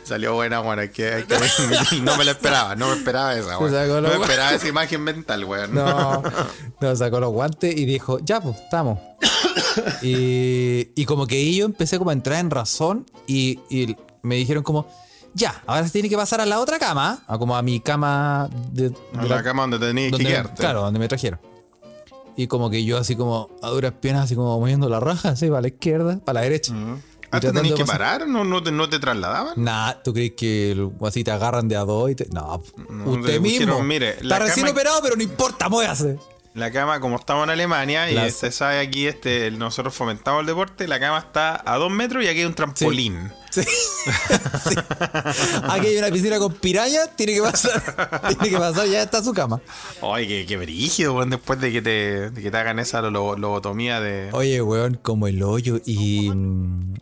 Speaker 1: Salió buena, bueno, hay que, hay que no me lo esperaba, no me esperaba esa, weón. No
Speaker 2: la
Speaker 1: me esperaba esa imagen mental, weón.
Speaker 2: No, no, sacó los guantes y dijo, ya, pues, estamos. Y, y como que yo empecé como a entrar en razón y, y me dijeron como, ya, ahora se tiene que pasar a la otra cama, a como a mi cama de, de
Speaker 1: En la cama donde tenías que
Speaker 2: donde-
Speaker 1: quedarte.
Speaker 2: Claro, donde me trajeron. Y como que yo así como a duras piernas, así como moviendo la raja, así para la izquierda, para la derecha. Y
Speaker 1: Ah, ¿te
Speaker 2: tratando
Speaker 1: tenías que parar? ¿No, no, te, ¿No te trasladaban?
Speaker 2: Nah, ¿tú crees que así te agarran de a dos y te... No,
Speaker 1: No,
Speaker 2: usted
Speaker 1: te
Speaker 2: mismo.
Speaker 1: mire, la
Speaker 2: Está recién
Speaker 1: cama-
Speaker 2: operado, pero no importa, muévase.
Speaker 1: La cama, como estamos en Alemania, y este sabe aquí, este, nosotros fomentamos el deporte, la cama está a dos metros y aquí hay un trampolín.
Speaker 2: Sí. Sí. Aquí hay una piscina con pirañas, tiene que pasar. Tiene que pasar, ya está su cama.
Speaker 1: Ay, qué, qué brígido, weón, después de que te, de que te hagan esa lo- lobotomía de.
Speaker 2: Oye, weón, como el hoyo. Y. mm,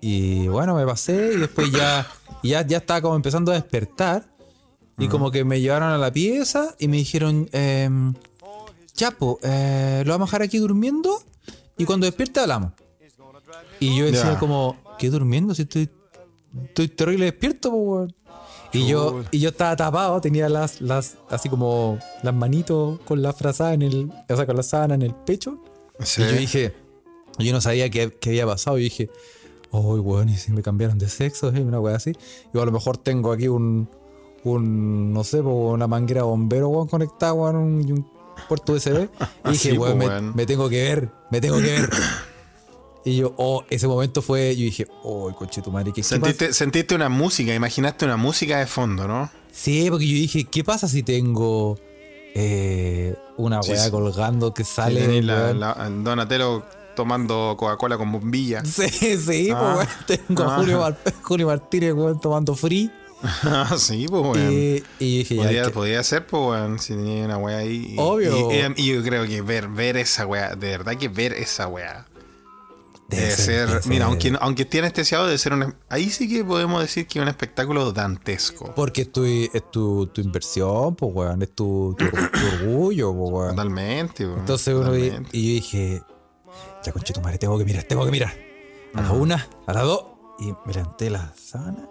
Speaker 2: Y bueno, me pasé y después ya. Ya, ya estaba como empezando a despertar. Y como que me llevaron a la pieza y me dijeron. em, Chapo, eh, lo vamos a dejar aquí durmiendo. Y cuando despierte hablamos. Y yo decía como, ¿qué durmiendo? Si estoy, estoy terrible despierto, po, weón. Y yo, y yo estaba tapado, tenía las, las, así como las manitos con la frazada en el, o sea, con la sábana en el pecho.
Speaker 1: Sí.
Speaker 2: Y yo dije, yo no sabía qué, qué había pasado. Y dije, oh, weón, y si me cambiaron de sexo, eh, una weá así. Y a lo mejor tengo aquí un, un no sé, una manguera bombero, weón, conectada, weón, y un puerto USB. Y dije,
Speaker 1: Sí,
Speaker 2: weón, me, me tengo que ver, me tengo que ver. Y yo, oh, ese momento fue, yo dije, oh, coche tu madre, ¿qué?
Speaker 1: Sentiste, sentiste una música, imaginaste una música de fondo, ¿no?
Speaker 2: Sí, porque yo dije, ¿qué pasa si tengo eh, una weá
Speaker 1: sí.
Speaker 2: colgando que sale?
Speaker 1: la, Donatello tomando Coca-Cola con bombilla.
Speaker 2: Sí, sí,
Speaker 1: Ah.
Speaker 2: pues, weón, tengo a
Speaker 1: Ah.
Speaker 2: Julio, Mar- Julio Martínez weón, tomando free.
Speaker 1: Ah, sí, pues, weón.
Speaker 2: Y, y dije, ya,
Speaker 1: Podría,
Speaker 2: que-
Speaker 1: podría ser, pues, weón, si tenía una weá ahí. y-
Speaker 2: Obvio.
Speaker 1: Y, yo creo que ver, ver esa weá, de verdad que ver esa weá. Debe,
Speaker 2: Debe ser, debe
Speaker 1: mira,
Speaker 2: ser.
Speaker 1: aunque, aunque esté anestesiado, debe ser un. Ahí sí que podemos decir que es un espectáculo dantesco.
Speaker 2: porque es tu, es tu, tu inversión, pues, weón, es tu, tu, tu orgullo, pues, weón.
Speaker 1: Totalmente, weón.
Speaker 2: Entonces uno
Speaker 1: totalmente.
Speaker 2: y yo dije, ya conche tu madre, tengo que mirar, tengo que mirar. A la una, a la dos, y me levanté la sábana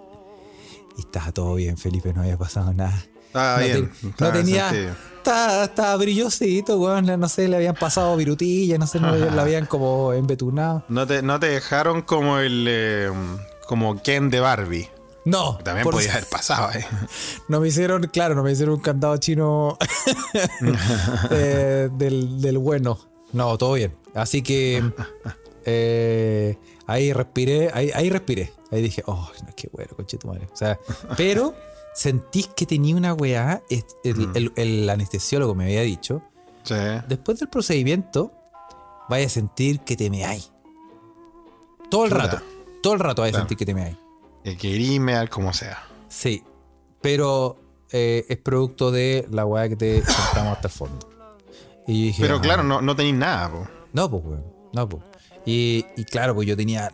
Speaker 2: y estaba todo bien, Felipe, no había pasado nada.
Speaker 1: Estaba
Speaker 2: no,
Speaker 1: bien.
Speaker 2: no tenía. Estaba, estaba brillosito, weón. No sé, le habían pasado virutillas, no sé, no le la habían como embetunado.
Speaker 1: No te, no te dejaron como el. eh, como Ken de Barbie.
Speaker 2: No,
Speaker 1: También podía haber pasado, eh.
Speaker 2: no me hicieron, claro, no me hicieron un candado chino eh, del, del bueno. No, todo bien. Así que eh, ahí respiré, ahí, ahí respiré. Ahí dije, oh, no, qué bueno, conche tu madre. O sea, pero sentís que tenía una weá, es- el, el- el anestesiólogo me había dicho,
Speaker 1: Sí.
Speaker 2: después del procedimiento, vaya a sentir que te meáis. Todo el rato. Todo el rato vaya a sentir que te meáis.
Speaker 1: El que irime al como sea.
Speaker 2: Sí. Pero eh, es producto de la weá que te sentamos hasta el fondo. Y yo dije,
Speaker 1: Pero
Speaker 2: ah,
Speaker 1: claro, no, no tenéis nada, po.
Speaker 2: No, pues, weón. No, pues. Y, y claro, pues yo tenía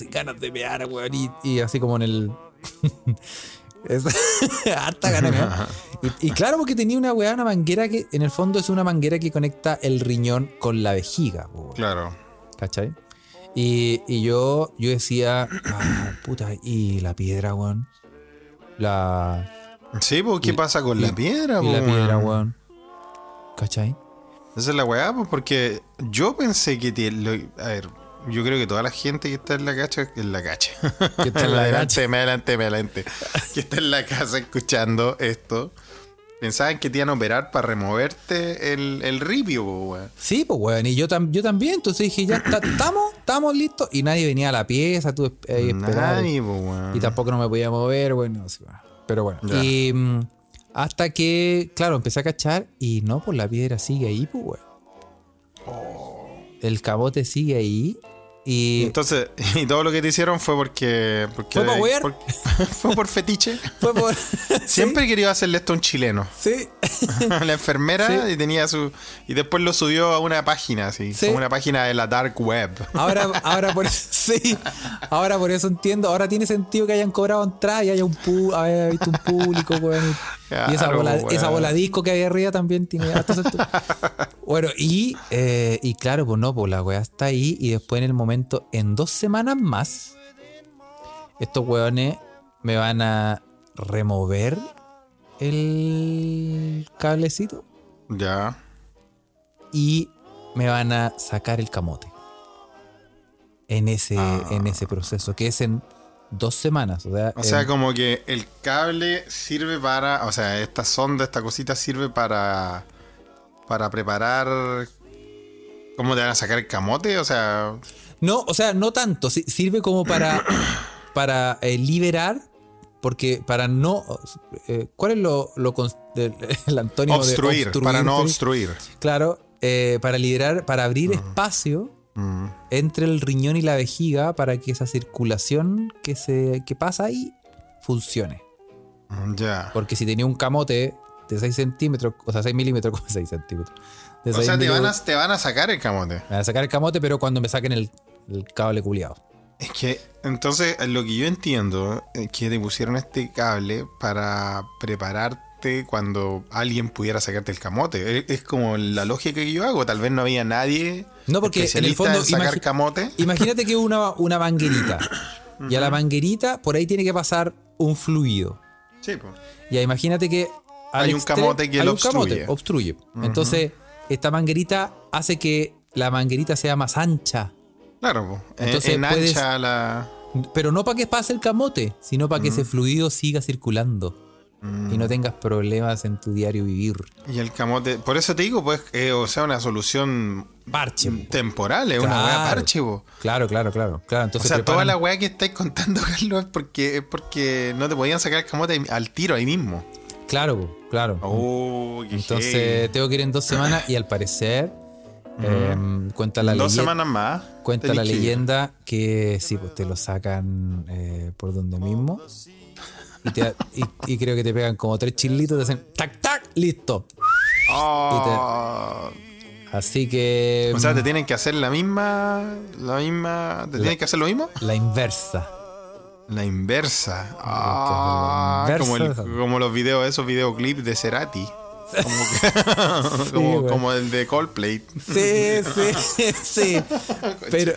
Speaker 2: y ganas de mear, weón. Y, y así como en el. harta ganas de. Y, y claro, porque tenía una weá, una manguera que en el fondo es una manguera que conecta el riñón con la vejiga, weón.
Speaker 1: Claro.
Speaker 2: ¿Cachai? Y, y yo, yo decía, ah, puta, y la piedra, weón. La.
Speaker 1: Sí, pues, ¿qué
Speaker 2: Y-
Speaker 1: pasa con la piedra,
Speaker 2: Y la piedra,
Speaker 1: weón?
Speaker 2: weón. ¿Cachai?
Speaker 1: Esa es la weá, porque yo pensé que. lo- a ver, yo creo que toda la gente que está en la cacha. En la cacha.
Speaker 2: Que está en la
Speaker 1: adelante, me adelante, me adelante. que está en la casa escuchando esto. Pensaban que te iban a operar para removerte el, el ripio, weón.
Speaker 2: Sí, pues, weón. Y yo, tam- yo también. Entonces dije, ya estamos, estamos listos. Y nadie venía a la pieza, tú ahí.
Speaker 1: Nadie, po, weón.
Speaker 2: Y tampoco no me podía mover, así, bueno. Pero bueno.
Speaker 1: Ya.
Speaker 2: Y mm, hasta que, claro, empecé a cachar y no, pues la piedra sigue ahí, pues, weón. El cabote sigue ahí. Y
Speaker 1: Entonces, y todo lo que te hicieron fue porque. porque
Speaker 2: ¿Fue wear?
Speaker 1: por- fue por fetiche.
Speaker 2: fue por.
Speaker 1: Siempre querido hacerle esto a un chileno.
Speaker 2: Sí.
Speaker 1: la enfermera
Speaker 2: Sí.
Speaker 1: y tenía su. Y después lo subió a una página, así.
Speaker 2: Sí.
Speaker 1: Como una página de la dark web.
Speaker 2: Ahora, ahora por eso, sí. Ahora por eso entiendo. Ahora tiene sentido que hayan cobrado entrada y haya un pu haya visto un público, weón. y esa bola,
Speaker 1: weón.
Speaker 2: esa bola disco que hay arriba también tiene sentido. Bueno, y, eh, y claro, pues no, pues la weá está ahí. Y después en el momento, en dos semanas más, estos weones me van a remover el cablecito
Speaker 1: Ya.
Speaker 2: y me van a sacar el camote. En ese,
Speaker 1: Ah.
Speaker 2: en ese proceso, que es en dos semanas. O sea,
Speaker 1: O sea,
Speaker 2: en-
Speaker 1: como que el cable sirve para. O sea, esta sonda, esta cosita sirve para. Para preparar. ¿Cómo te van a sacar el camote? O sea.
Speaker 2: No, o sea, no tanto. si- Sirve como para, para eh, liberar porque para no. eh, ¿Cuál es lo, lo del- el antónimo
Speaker 1: Obstruir,
Speaker 2: de
Speaker 1: para no obstruir.
Speaker 2: Claro, eh, para liberar, para abrir espacio entre el riñón y la vejiga para que esa circulación que, se, que pasa ahí funcione.
Speaker 1: Mm, Ya.
Speaker 2: Porque si tenía un camote de 6 centímetros, o sea, 6 milímetros, como 6 centímetros.
Speaker 1: O
Speaker 2: 6
Speaker 1: sea, te van, a, te van a sacar el camote.
Speaker 2: me van a sacar el camote, pero cuando me saquen el, el cable culiado.
Speaker 1: Es que, entonces, lo que yo entiendo es que te pusieron este cable para prepararte cuando alguien pudiera sacarte el camote. Es, es como la lógica que yo hago. Tal vez no había nadie
Speaker 2: No, porque en el fondo,
Speaker 1: en sacar camote.
Speaker 2: Imagínate que una, una manguerita. y a la manguerita, por ahí tiene que pasar un fluido.
Speaker 1: Sí, pues.
Speaker 2: Ya, imagínate que.
Speaker 1: Hay un camote que lo
Speaker 2: un camote,
Speaker 1: obstruye.
Speaker 2: obstruye. Entonces, esta manguerita hace que la manguerita sea más ancha.
Speaker 1: Claro,
Speaker 2: Entonces
Speaker 1: en
Speaker 2: puedes-
Speaker 1: ancha la.
Speaker 2: Pero no para que pase el camote, sino para que ese fluido siga circulando.
Speaker 1: Mm.
Speaker 2: Y no tengas problemas en tu diario vivir.
Speaker 1: Y el camote. Por eso te digo, pues, eh, o sea, una solución
Speaker 2: Parche. po.
Speaker 1: temporal, es una weá parche, po.
Speaker 2: Claro, claro, claro. claro
Speaker 1: O sea, toda la weá que estáis contando, Carlos, es porque, es porque no te podían sacar el camote al tiro ahí mismo.
Speaker 2: Claro, claro.
Speaker 1: Oh,
Speaker 2: Entonces tengo que ir en dos semanas y al parecer em, cuenta la
Speaker 1: Dos
Speaker 2: leyenda.
Speaker 1: semanas más.
Speaker 2: Cuenta la leyenda que sí, pues te lo sacan eh, por donde mismo. Y, te- y- y creo que te pegan como tres chilitos, te hacen tac, tac, listo.
Speaker 1: Oh.
Speaker 2: Así que.
Speaker 1: O sea, te tienen que hacer la misma. La misma. ¿Te tienen que hacer lo mismo?
Speaker 2: La inversa.
Speaker 1: La inversa. Ah,
Speaker 2: La
Speaker 1: como, el-
Speaker 2: inversa.
Speaker 1: como los videos, esos videoclips de Cerati. Como, que-
Speaker 2: Sí,
Speaker 1: como, el de Coldplay.
Speaker 2: Sí, sí, sí. Pero,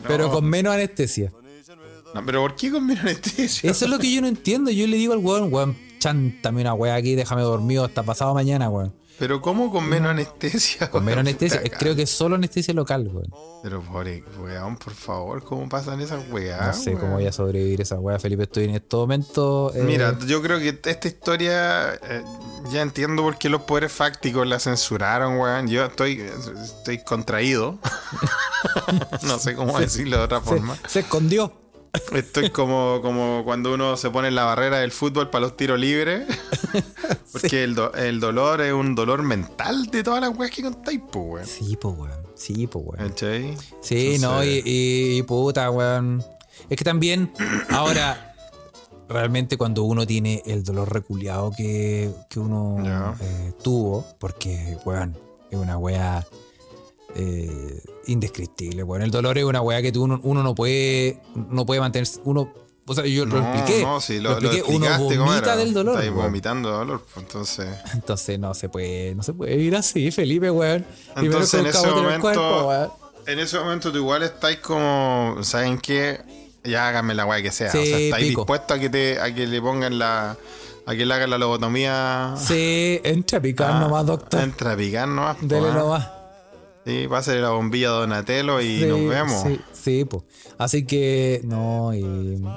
Speaker 1: no.
Speaker 2: pero con menos anestesia.
Speaker 1: No, pero ¿por qué con menos anestesia?
Speaker 2: Eso es lo que yo no entiendo. Yo le digo al weón, weón, chántame una weá aquí, déjame dormido hasta pasado mañana, weón.
Speaker 1: Pero ¿cómo con menos anestesia?
Speaker 2: Con menos anestesia. Creo que solo anestesia local, weón.
Speaker 1: Pero pobre weón, por favor, ¿cómo pasan esas weas?
Speaker 2: No sé
Speaker 1: weón?
Speaker 2: cómo voy a sobrevivir esa weá, Felipe. Estoy en este momento. eh,
Speaker 1: Mira, yo creo que esta historia eh, ya entiendo por qué los poderes fácticos la censuraron, weón. Yo estoy, estoy contraído. no sé cómo decirlo de otra
Speaker 2: se,
Speaker 1: forma.
Speaker 2: se escondió.
Speaker 1: Estoy como, como cuando uno se pone en la barrera del fútbol para los tiros libres. Porque el, do- el dolor es un dolor mental de todas las weas que contáis, pues, weón.
Speaker 2: Sí, pues, weón. Sí, pues, weón.
Speaker 1: ¿Cachai?
Speaker 2: Sí, no, y, y- y puta, weón. Es que también, ahora, realmente cuando uno tiene el dolor reculeado que, que uno eh, tuvo, porque, weón, es una wea eh, indescriptible, weón. El dolor es una wea que tú, uno, uno no puede, no puede mantenerse, uno, o sea, yo lo expliqué,
Speaker 1: no, sí,
Speaker 2: lo,
Speaker 1: lo, lo
Speaker 2: expliqué, uno
Speaker 1: Estáis
Speaker 2: weón.
Speaker 1: vomitando dolor, pues, entonces...
Speaker 2: Entonces no se puede, no se puede vivir así, Felipe, weón.
Speaker 1: Entonces, en ese momento-
Speaker 2: cuerpo.
Speaker 1: En ese momento tú igual estáis como, ¿saben qué? Ya háganme la weá que sea.
Speaker 2: Sí,
Speaker 1: o sea, estáis
Speaker 2: pico.
Speaker 1: dispuestos a que te, a que le pongan la, a que le hagan la lobotomía.
Speaker 2: Sí, entra a picar
Speaker 1: Ah,
Speaker 2: nomás, doctor.
Speaker 1: Entra a picar nomás.
Speaker 2: Dele
Speaker 1: ah.
Speaker 2: nomás.
Speaker 1: Sí, pásale la bombilla a Donatello y
Speaker 2: Sí,
Speaker 1: nos vemos.
Speaker 2: Sí, sí, pues. Así que, no, y.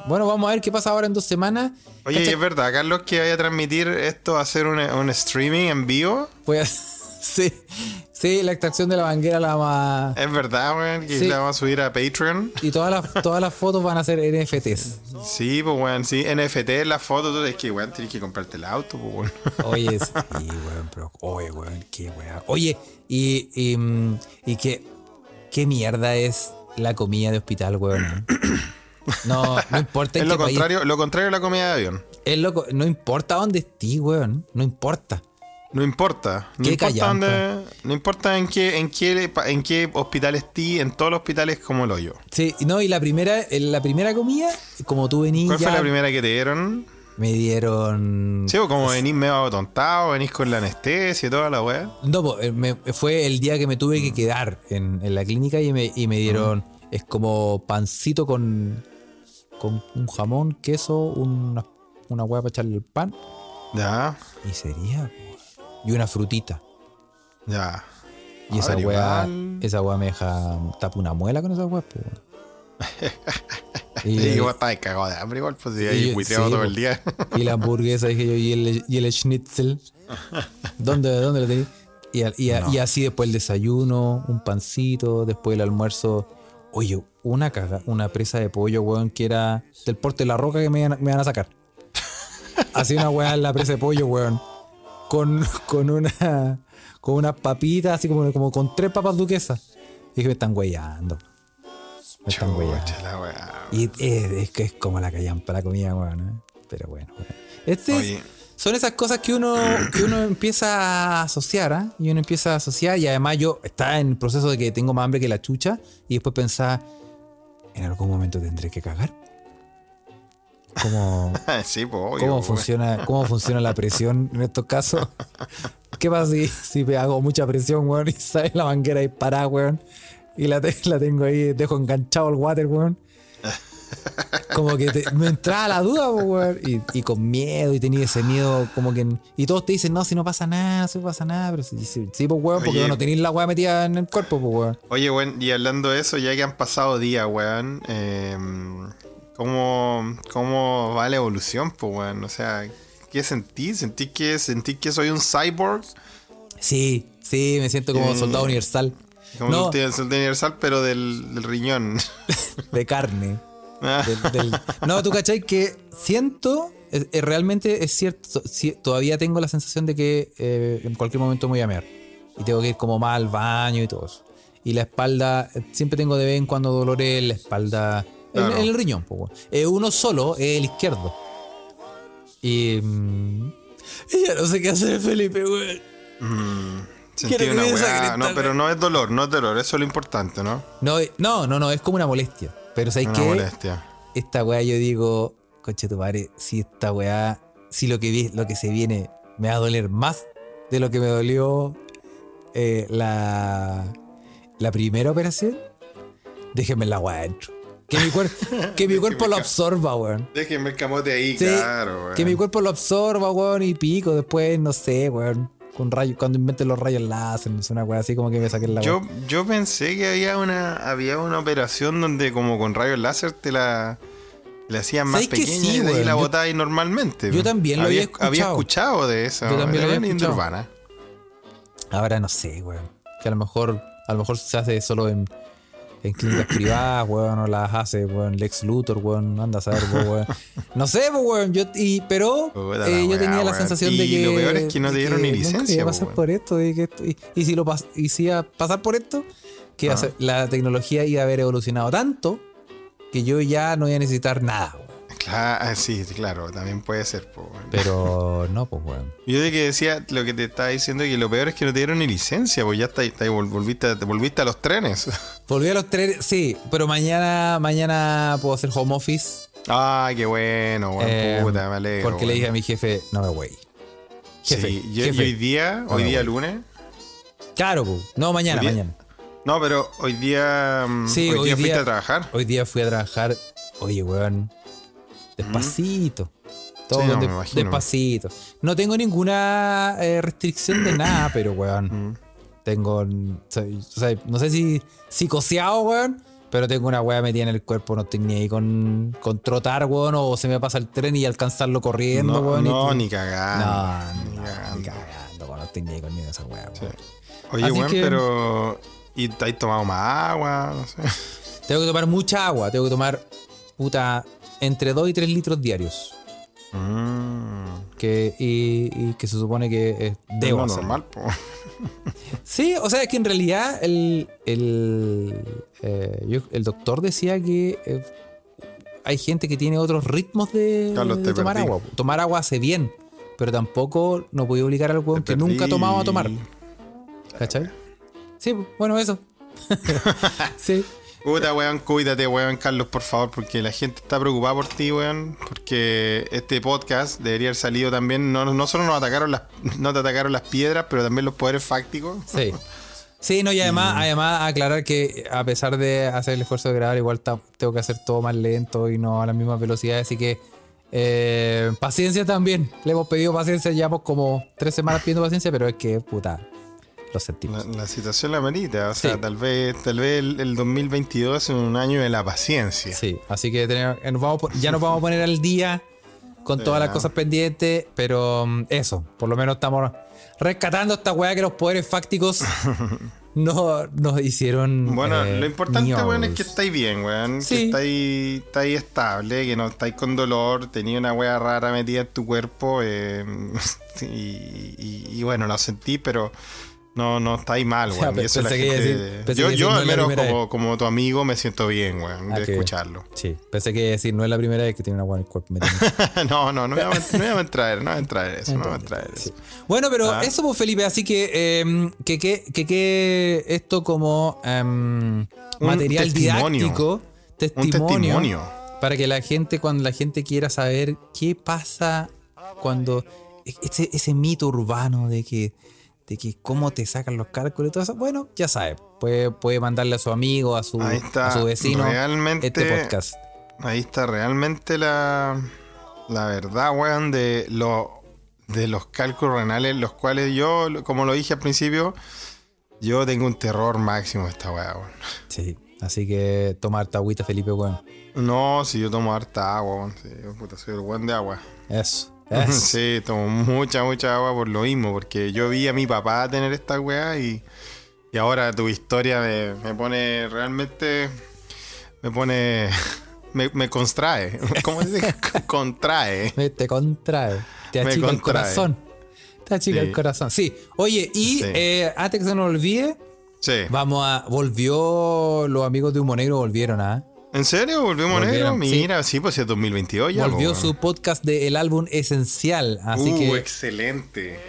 Speaker 2: Bueno, vamos a ver qué pasa ahora en dos semanas.
Speaker 1: Oye,
Speaker 2: Cacha-
Speaker 1: ¿y es verdad, Carlos, que vaya a transmitir esto, a hacer un, un streaming en vivo?
Speaker 2: Pues, sí, sí, la extracción de la banguera la más.
Speaker 1: ¿Es verdad, weón? Que
Speaker 2: Sí.
Speaker 1: la vamos a subir a Patreon.
Speaker 2: Y todas las, todas las fotos van a ser NFTs.
Speaker 1: Sí, pues, weón, sí. NFT, la foto, tú, es que, weón, tienes que comprarte el auto, pues, weón.
Speaker 2: Oye, sí, weón, pero. Oye, weón, qué weón. Oye, y. Y, mm, y qué. ¿Qué mierda es la comida de hospital, weón? No, no importa
Speaker 1: Es lo
Speaker 2: país.
Speaker 1: contrario, lo contrario a la comida de avión.
Speaker 2: Es loco, no importa dónde estés, weón. No importa.
Speaker 1: No importa. No
Speaker 2: Qué
Speaker 1: importa dónde, no importa en qué, en qué, en qué hospital estés, en todos los hospitales como el hoyo.
Speaker 2: Sí, no, y la primera, en la primera comida, como tú venís
Speaker 1: ¿Cuál
Speaker 2: ya,
Speaker 1: fue la primera que te dieron?
Speaker 2: me dieron...
Speaker 1: Sí, como venís medio atontado, venís con la anestesia y toda la weá.
Speaker 2: No, po, eh, me- fue el día que me tuve que quedar en, en la clínica y me, y me dieron, es como pancito con, con un jamón, queso, una, una hueá para echarle el pan
Speaker 1: Ya,
Speaker 2: y sería, y una frutita.
Speaker 1: ya.
Speaker 2: Y esa
Speaker 1: igual.
Speaker 2: esa hueá me deja tapa una muela con esa hueá, po.
Speaker 1: Y
Speaker 2: Y,
Speaker 1: igual estaba cagado de hambre igual, pues y ahí buitreado
Speaker 2: sí,
Speaker 1: todo el día.
Speaker 2: y la hamburguesa, dije yo, y el, y el schnitzel. ¿Dónde, dónde lo? Y, así después el desayuno, un pancito, después el almuerzo. Oye, una caga, una presa de pollo, weón, que era del porte de la roca que me me iban a sacar. hacía una weá en la presa de pollo, weón. Con, con una. Con unas papitas, así como, como con tres papas duquesas. Y dije, me están weyando. Me están
Speaker 1: weá.
Speaker 2: Y es, es que es como la callan para la comida, weón. ¿eh? Pero bueno. Este es- son esas cosas que uno, que uno empieza a asociar, ¿ah? Y uno empieza a asociar. Y además yo estaba en el proceso de que tengo más hambre que la chucha. Y después pensaba, en algún momento tendré que cagar. ¿Cómo,
Speaker 1: sí, pues, obvio,
Speaker 2: cómo, funciona, ¿Cómo funciona la presión en estos casos? ¿Qué pasa si, si me hago mucha presión, weón? Y sale la manguera disparada, weón. Y la, la tengo ahí, dejo enganchado el water, weón. Como que te- me entraba la duda, weón. Y, y con miedo, y tenía ese miedo, como que. Y todos te dicen, no, si no pasa nada, si no pasa nada. Pero sí, sí, sí, pues, weón, porque
Speaker 1: Oye.
Speaker 2: no tenéis la weá metida en el cuerpo, pues, weón.
Speaker 1: Oye, weón, y hablando de eso, ya que han pasado días, weón, eh, ¿cómo, ¿cómo va la evolución, pues, weón? O sea, ¿qué sentís? ¿Sentís que, ¿Sentís que soy un cyborg?
Speaker 2: Sí, sí, me siento como
Speaker 1: Eh,
Speaker 2: soldado universal.
Speaker 1: Como
Speaker 2: No,
Speaker 1: el soldado universal, pero del, del riñón.
Speaker 2: de carne.
Speaker 1: Ah,
Speaker 2: Del- del- No, tú cachai que siento, es- es- realmente es cierto, todavía tengo la sensación de que eh, en cualquier momento me voy a mear. Y tengo que ir como más al baño y todo eso. Y la espalda, eh, siempre tengo de vez en cuando dolores en la espalda,
Speaker 1: Claro.
Speaker 2: en el riñón. po. Eh, uno solo es el izquierdo. Y, mm, ya no sé qué hacer, Felipe, güey.
Speaker 1: mm, sentí una weá. No, pero no es dolor, no es dolor, eso es lo importante, ¿no?
Speaker 2: No, eh, no, no, no, es como una molestia. Pero ¿sabes
Speaker 1: Una
Speaker 2: qué?
Speaker 1: molestia.
Speaker 2: esta weá yo digo, coche tu madre, si esta weá, si lo que, vi- lo que se viene me va a doler más de lo que me dolió eh, la, la primera operación, déjenme la weá adentro. Que mi, cuer- que mi cuerpo lo absorba, weón.
Speaker 1: Déjenme el camote ahí,
Speaker 2: Sí,
Speaker 1: claro, weón.
Speaker 2: que mi cuerpo lo absorba, weón, y pico después, no sé, weón. Con rayos, cuando inventen los rayos láser, no sé, una weá así como que me saquen la
Speaker 1: Yo, yo pensé que había una, había una operación donde como con rayos láser te la, la hacían más
Speaker 2: ¿Sabes que
Speaker 1: pequeña
Speaker 2: sí,
Speaker 1: y de ahí
Speaker 2: weón?
Speaker 1: la botabas normalmente.
Speaker 2: yo también lo había
Speaker 1: Había
Speaker 2: escuchado.
Speaker 1: escuchado de eso.
Speaker 2: Yo también lo había escuchado.
Speaker 1: urbana.
Speaker 2: Ahora no sé, weón. Que a lo mejor, a lo mejor se hace solo en, en clínicas privadas, weón, o las hace, weón, Lex Luthor, weón, anda a saber, weón. No sé, weón. Yo, y, pero
Speaker 1: Puta
Speaker 2: eh, yo
Speaker 1: weá,
Speaker 2: tenía la sensación
Speaker 1: Y
Speaker 2: de que.
Speaker 1: lo peor es que no te dieron ni licencia,
Speaker 2: iba a
Speaker 1: po,
Speaker 2: pasar
Speaker 1: weón.
Speaker 2: por esto. Y, que esto- y, y si lo pas, y si iba a pasar por esto, que
Speaker 1: Ah.
Speaker 2: la tecnología iba a haber evolucionado tanto que yo ya no iba a necesitar nada.
Speaker 1: Claro, ah, sí, claro, también puede ser. po.
Speaker 2: Pero no, pues, weón.
Speaker 1: Yo de que decía, lo que te estaba diciendo, que lo peor es que no te dieron ni licencia, pues ya está, está- vol- volviste, te volviste a los trenes.
Speaker 2: Volví a los tres, sí, pero mañana, mañana puedo hacer home office.
Speaker 1: Ay, qué bueno, weón,
Speaker 2: Eh,
Speaker 1: puta, me alegro.
Speaker 2: Porque le dije a mi jefe, no me voy. Jefe,
Speaker 1: Sí, yo-
Speaker 2: jefe.
Speaker 1: hoy día, hoy día lunes.
Speaker 2: Claro, pu. no, mañana,
Speaker 1: Hoy
Speaker 2: mañana.
Speaker 1: No, pero hoy día. mm,
Speaker 2: Sí,
Speaker 1: hoy,
Speaker 2: hoy
Speaker 1: día fuiste
Speaker 2: día-
Speaker 1: a trabajar.
Speaker 2: Hoy día fui a trabajar, oye, weón, despacito. Todo
Speaker 1: Sí, no,
Speaker 2: de-
Speaker 1: me imagino.
Speaker 2: despacito. No tengo ninguna eh, restricción de nada, pero, weón, tengo, soy- no sé si psicoseado, weón, pero tengo una weá metida en el cuerpo, no estoy ni ahí con, con trotar, weón, o se me pasa el tren y alcanzarlo corriendo,
Speaker 1: No,
Speaker 2: weón. y-
Speaker 1: no, ni cagando.
Speaker 2: No,
Speaker 1: ni
Speaker 2: no,
Speaker 1: cagando.
Speaker 2: ni cagando, weón, no estoy ni ahí con ni de esa weá, weón.
Speaker 1: Oye,
Speaker 2: Así
Speaker 1: weón,
Speaker 2: que-
Speaker 1: pero. ¿Y te has tomado más agua? No sé.
Speaker 2: Tengo que tomar mucha agua, tengo que tomar, puta, entre 2 y 3 litros diarios.
Speaker 1: Mm.
Speaker 2: Que, y, y que se supone que es debo
Speaker 1: No, normal, po.
Speaker 2: Sí, o sea, es que en realidad el, el, eh, yo- el doctor decía que eh, hay gente que tiene otros ritmos de,
Speaker 1: Carlos,
Speaker 2: de
Speaker 1: te
Speaker 2: tomar
Speaker 1: perdí.
Speaker 2: agua. Tomar agua hace bien, pero tampoco no podía obligar al
Speaker 1: Te
Speaker 2: que nunca ha tomado a tomar. ¿Cachai? Sí, bueno, eso. sí.
Speaker 1: Puta, weón, cuídate, weón, Carlos, por favor, porque la gente está preocupada por ti, weón. Porque este podcast debería haber salido también. No, no solo nos atacaron las, no te atacaron las piedras, pero también los poderes fácticos.
Speaker 2: Sí. Sí, no, y además, además aclarar que a pesar de hacer el esfuerzo de grabar, igual tengo que hacer todo más lento y no a la misma velocidad, así que eh, paciencia también. Le hemos pedido paciencia, llevamos como tres semanas pidiendo paciencia, pero es que, puta, sentimos.
Speaker 1: la situación la merita. O sea, tal vez, tal vez el, el 2022 es un año de la paciencia.
Speaker 2: Sí, así que tenemos- eh, nos vamos, ya nos vamos a poner al día con todas las cosas pendientes, pero mm, eso, por lo menos estamos rescatando esta weá que los poderes fácticos no nos hicieron.
Speaker 1: Bueno,
Speaker 2: eh,
Speaker 1: lo importante, weón, es que estáis bien, weón.
Speaker 2: Sí.
Speaker 1: Que estáis, estáis estable, que no estáis con dolor, tenía una wea rara metida en tu cuerpo. eh, y, y- y bueno, lo sentí, pero no, no estáis mal, weón. eso la
Speaker 2: pensé que iba a
Speaker 1: gente-
Speaker 2: decir-
Speaker 1: yo, yo al
Speaker 2: la
Speaker 1: menos como, como tu amigo me siento bien, weón,
Speaker 2: Ah,
Speaker 1: de
Speaker 2: que-
Speaker 1: escucharlo.
Speaker 2: Sí, pensé que decir, no es la primera vez que tiene una buena en el cuerpo. metido.
Speaker 1: no, no, no me voy a, no entrar, no me voy a entrar eso, no me voy a entrar
Speaker 2: Sí.
Speaker 1: eso.
Speaker 2: Bueno, pero
Speaker 1: Ah.
Speaker 2: eso, pues, Felipe, así que eh, que, que, que, que esto como em, material
Speaker 1: testimonio.
Speaker 2: didáctico,
Speaker 1: Un
Speaker 2: testimonio,
Speaker 1: testimonio.
Speaker 2: para que la gente, cuando la gente quiera saber qué pasa cuando ese, ese mito urbano de que, de que cómo te sacan los cálculos y todo eso, bueno, ya sabe, puede, puede mandarle a su amigo, a su,
Speaker 1: Ahí está,
Speaker 2: a su vecino
Speaker 1: realmente-
Speaker 2: este podcast.
Speaker 1: Ahí está realmente la, la verdad, weón, de, lo, de los cálculos renales, los cuales yo, como lo dije al principio, yo tengo un terror máximo de esta weá, weón.
Speaker 2: Sí, así que toma harta agüita, Felipe, bueno.
Speaker 1: No, si yo tomo harta agua, weón. Sí, yo, puta, soy el weón de agua.
Speaker 2: Eso.
Speaker 1: Sí, tomo mucha, mucha agua por lo mismo, porque yo vi a mi papá tener esta weá y, y ahora tu historia me, me pone realmente. Me pone. Me, me contrae. ¿Cómo se dice? Contrae.
Speaker 2: Me- Te contrae. Te achica el
Speaker 1: contrae.
Speaker 2: corazón. Te achica
Speaker 1: Sí.
Speaker 2: el corazón. Sí. Oye, y
Speaker 1: Sí.
Speaker 2: eh, antes que se nos olvide,
Speaker 1: Sí.
Speaker 2: vamos a. Volvió. Los amigos de Humo Negro volvieron a.
Speaker 1: ¿En serio? ¿Volvimos
Speaker 2: Volvieron,
Speaker 1: negro?
Speaker 2: sí.
Speaker 1: Mira, sí, pues es 2022 ya.
Speaker 2: volvió
Speaker 1: po,
Speaker 2: su podcast del álbum Esencial. Así
Speaker 1: uh,
Speaker 2: que
Speaker 1: excelente.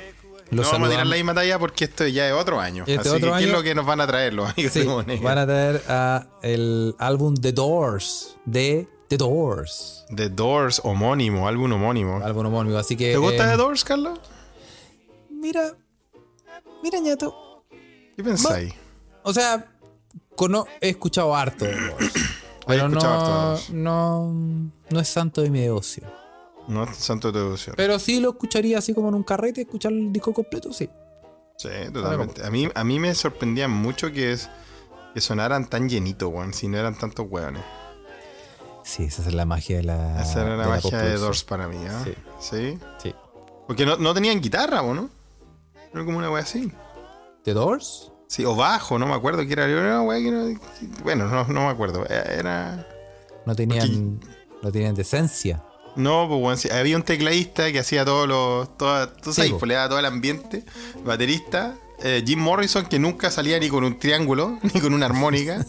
Speaker 1: no vamos a tirar la misma talla porque esto ya es otro año.
Speaker 2: Este
Speaker 1: Así
Speaker 2: otro
Speaker 1: que, ¿qué es lo que nos van a traer los amigos
Speaker 2: Sí,
Speaker 1: de
Speaker 2: van a traer a el álbum The Doors. De The Doors.
Speaker 1: The Doors, homónimo, álbum homónimo.
Speaker 2: Álbum homónimo. Así que.
Speaker 1: ¿Te gusta
Speaker 2: eh,
Speaker 1: The Doors, Carlos?
Speaker 2: Mira. Mira, ñato.
Speaker 1: ¿Qué pensáis?
Speaker 2: O sea, he escuchado harto de Doors. Pero no,
Speaker 1: de
Speaker 2: no, no es santo de mi devoción.
Speaker 1: No es santo de devoción.
Speaker 2: Pero sí lo escucharía así como en un carrete, escuchar el disco completo, sí.
Speaker 1: Sí, totalmente. A mí, a mí me sorprendía mucho que, es, que sonaran tan llenitos, weón, si no eran tantos weones.
Speaker 2: Sí, esa es la magia de la.
Speaker 1: Esa era la
Speaker 2: de
Speaker 1: magia de
Speaker 2: postproducción.
Speaker 1: Doors para mí, ¿ah?
Speaker 2: Sí.
Speaker 1: ¿Sí?
Speaker 2: Sí.
Speaker 1: Porque no, no tenían guitarra, ¿o ¿no? Era como una wea así.
Speaker 2: ¿The Doors?
Speaker 1: Sí, o bajo, no me acuerdo qué era. Que no- Bueno, no, no me acuerdo. Eh, Era.
Speaker 2: No tenían. No tenían decencia.
Speaker 1: No, pues bueno, sí, había un tecladista que hacía todos los. Toda, tú
Speaker 2: Sí,
Speaker 1: pues, le daba todo el ambiente. Baterista. Eh, Jim Morrison, que nunca salía ni con un triángulo, ni con una armónica.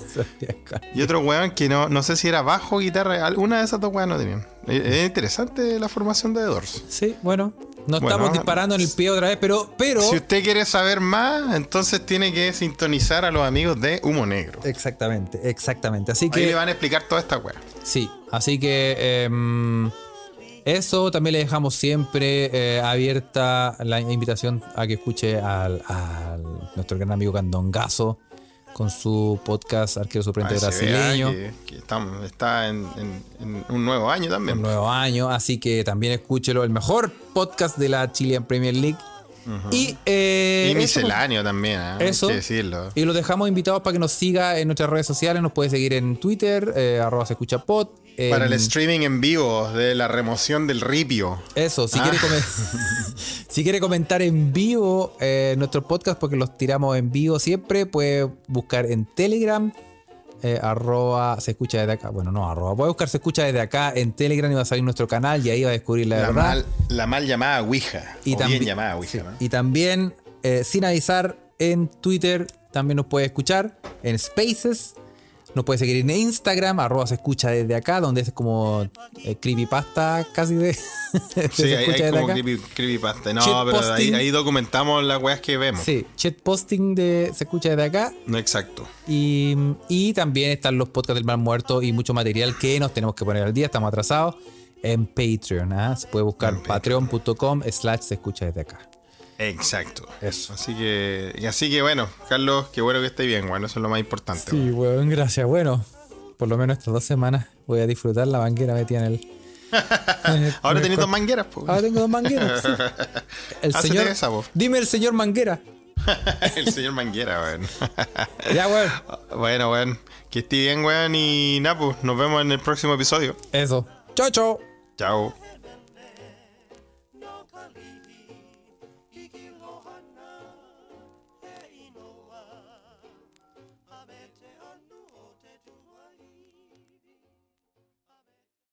Speaker 1: y otro weón que no, no sé si era bajo, guitarra, alguna de esas dos weas no tenían. Es es interesante la formación de The Doors.
Speaker 2: Sí, bueno.
Speaker 1: Bueno,
Speaker 2: estamos disparando en el pie otra vez, pero. pero
Speaker 1: Si usted quiere saber más, entonces tiene que sintonizar a los amigos de Humo Negro.
Speaker 2: Exactamente, exactamente. Así
Speaker 1: Ahí
Speaker 2: que.
Speaker 1: le van a explicar toda esta wea.
Speaker 2: Sí, así que em, eso también le dejamos siempre eh, abierta la invitación a que escuche al, al nuestro gran amigo Candongazo con su podcast Arquero Suplente Brasileño.
Speaker 1: Que, que está en, en- en un nuevo año también.
Speaker 2: Un nuevo año, así que también escúchelo, el mejor podcast de la Chilean Premier League. Y, eh,
Speaker 1: Y
Speaker 2: eso,
Speaker 1: misceláneo también, ¿eh?
Speaker 2: Eso.
Speaker 1: Hay que decirlo.
Speaker 2: Y los dejamos invitados para que nos siga en nuestras redes sociales. Nos puede seguir en Twitter, eh, arroba se escucha pod.
Speaker 1: Para el
Speaker 2: en-
Speaker 1: streaming en vivo de la remoción del ripio.
Speaker 2: Eso, si,
Speaker 1: Ah.
Speaker 2: quiere comen- si quiere comentar en vivo eh, nuestros podcasts, porque los tiramos en vivo siempre, puede buscar en Telegram, eh, arroba se escucha desde acá. Bueno, no, arroba. Puede buscar se escucha desde acá en Telegram y va a salir nuestro canal y ahí va a descubrir la,
Speaker 1: La
Speaker 2: verdad.
Speaker 1: mal, la mal llamada Ouija.
Speaker 2: y
Speaker 1: o
Speaker 2: también,
Speaker 1: bien llamada Ouija,
Speaker 2: sí,
Speaker 1: ¿no?
Speaker 2: y también, eh, sin avisar, en Twitter también nos puede escuchar, en Spaces. Nos puede seguir en Instagram, arroba se escucha desde acá, donde es como eh, creepypasta casi de, de
Speaker 1: Sí,
Speaker 2: desde
Speaker 1: como
Speaker 2: acá.
Speaker 1: creepy, creepypasta. No, pero ahí,
Speaker 2: posting.
Speaker 1: ahí documentamos las weas que vemos.
Speaker 2: Sí, chat posting de se escucha desde acá.
Speaker 1: No exacto.
Speaker 2: Y, y también están los podcasts del mal muerto y mucho material que nos tenemos que poner al día, estamos atrasados. En Patreon, ¿ah? se puede buscar patreon.com slash se escucha desde acá.
Speaker 1: Exacto.
Speaker 2: Eso.
Speaker 1: Así que, y así que bueno, Carlos, qué bueno que esté bien, bueno, eso es lo más importante.
Speaker 2: Sí, weón, gracias. Bueno, por lo menos estas dos semanas voy a disfrutar la manguera metida en el. en el-
Speaker 1: Ahora tenés dos mangueras, po.
Speaker 2: Ahora tengo dos mangueras. sí. El
Speaker 1: Hacete
Speaker 2: señor.
Speaker 1: esa.
Speaker 2: Dime el señor manguera.
Speaker 1: El señor Manguera, weón.
Speaker 2: Ya, weón.
Speaker 1: bueno, weón. Que esté bien, weón. Y nada, pues nos vemos en el próximo episodio.
Speaker 2: Eso. Chao, chao.
Speaker 1: Chao.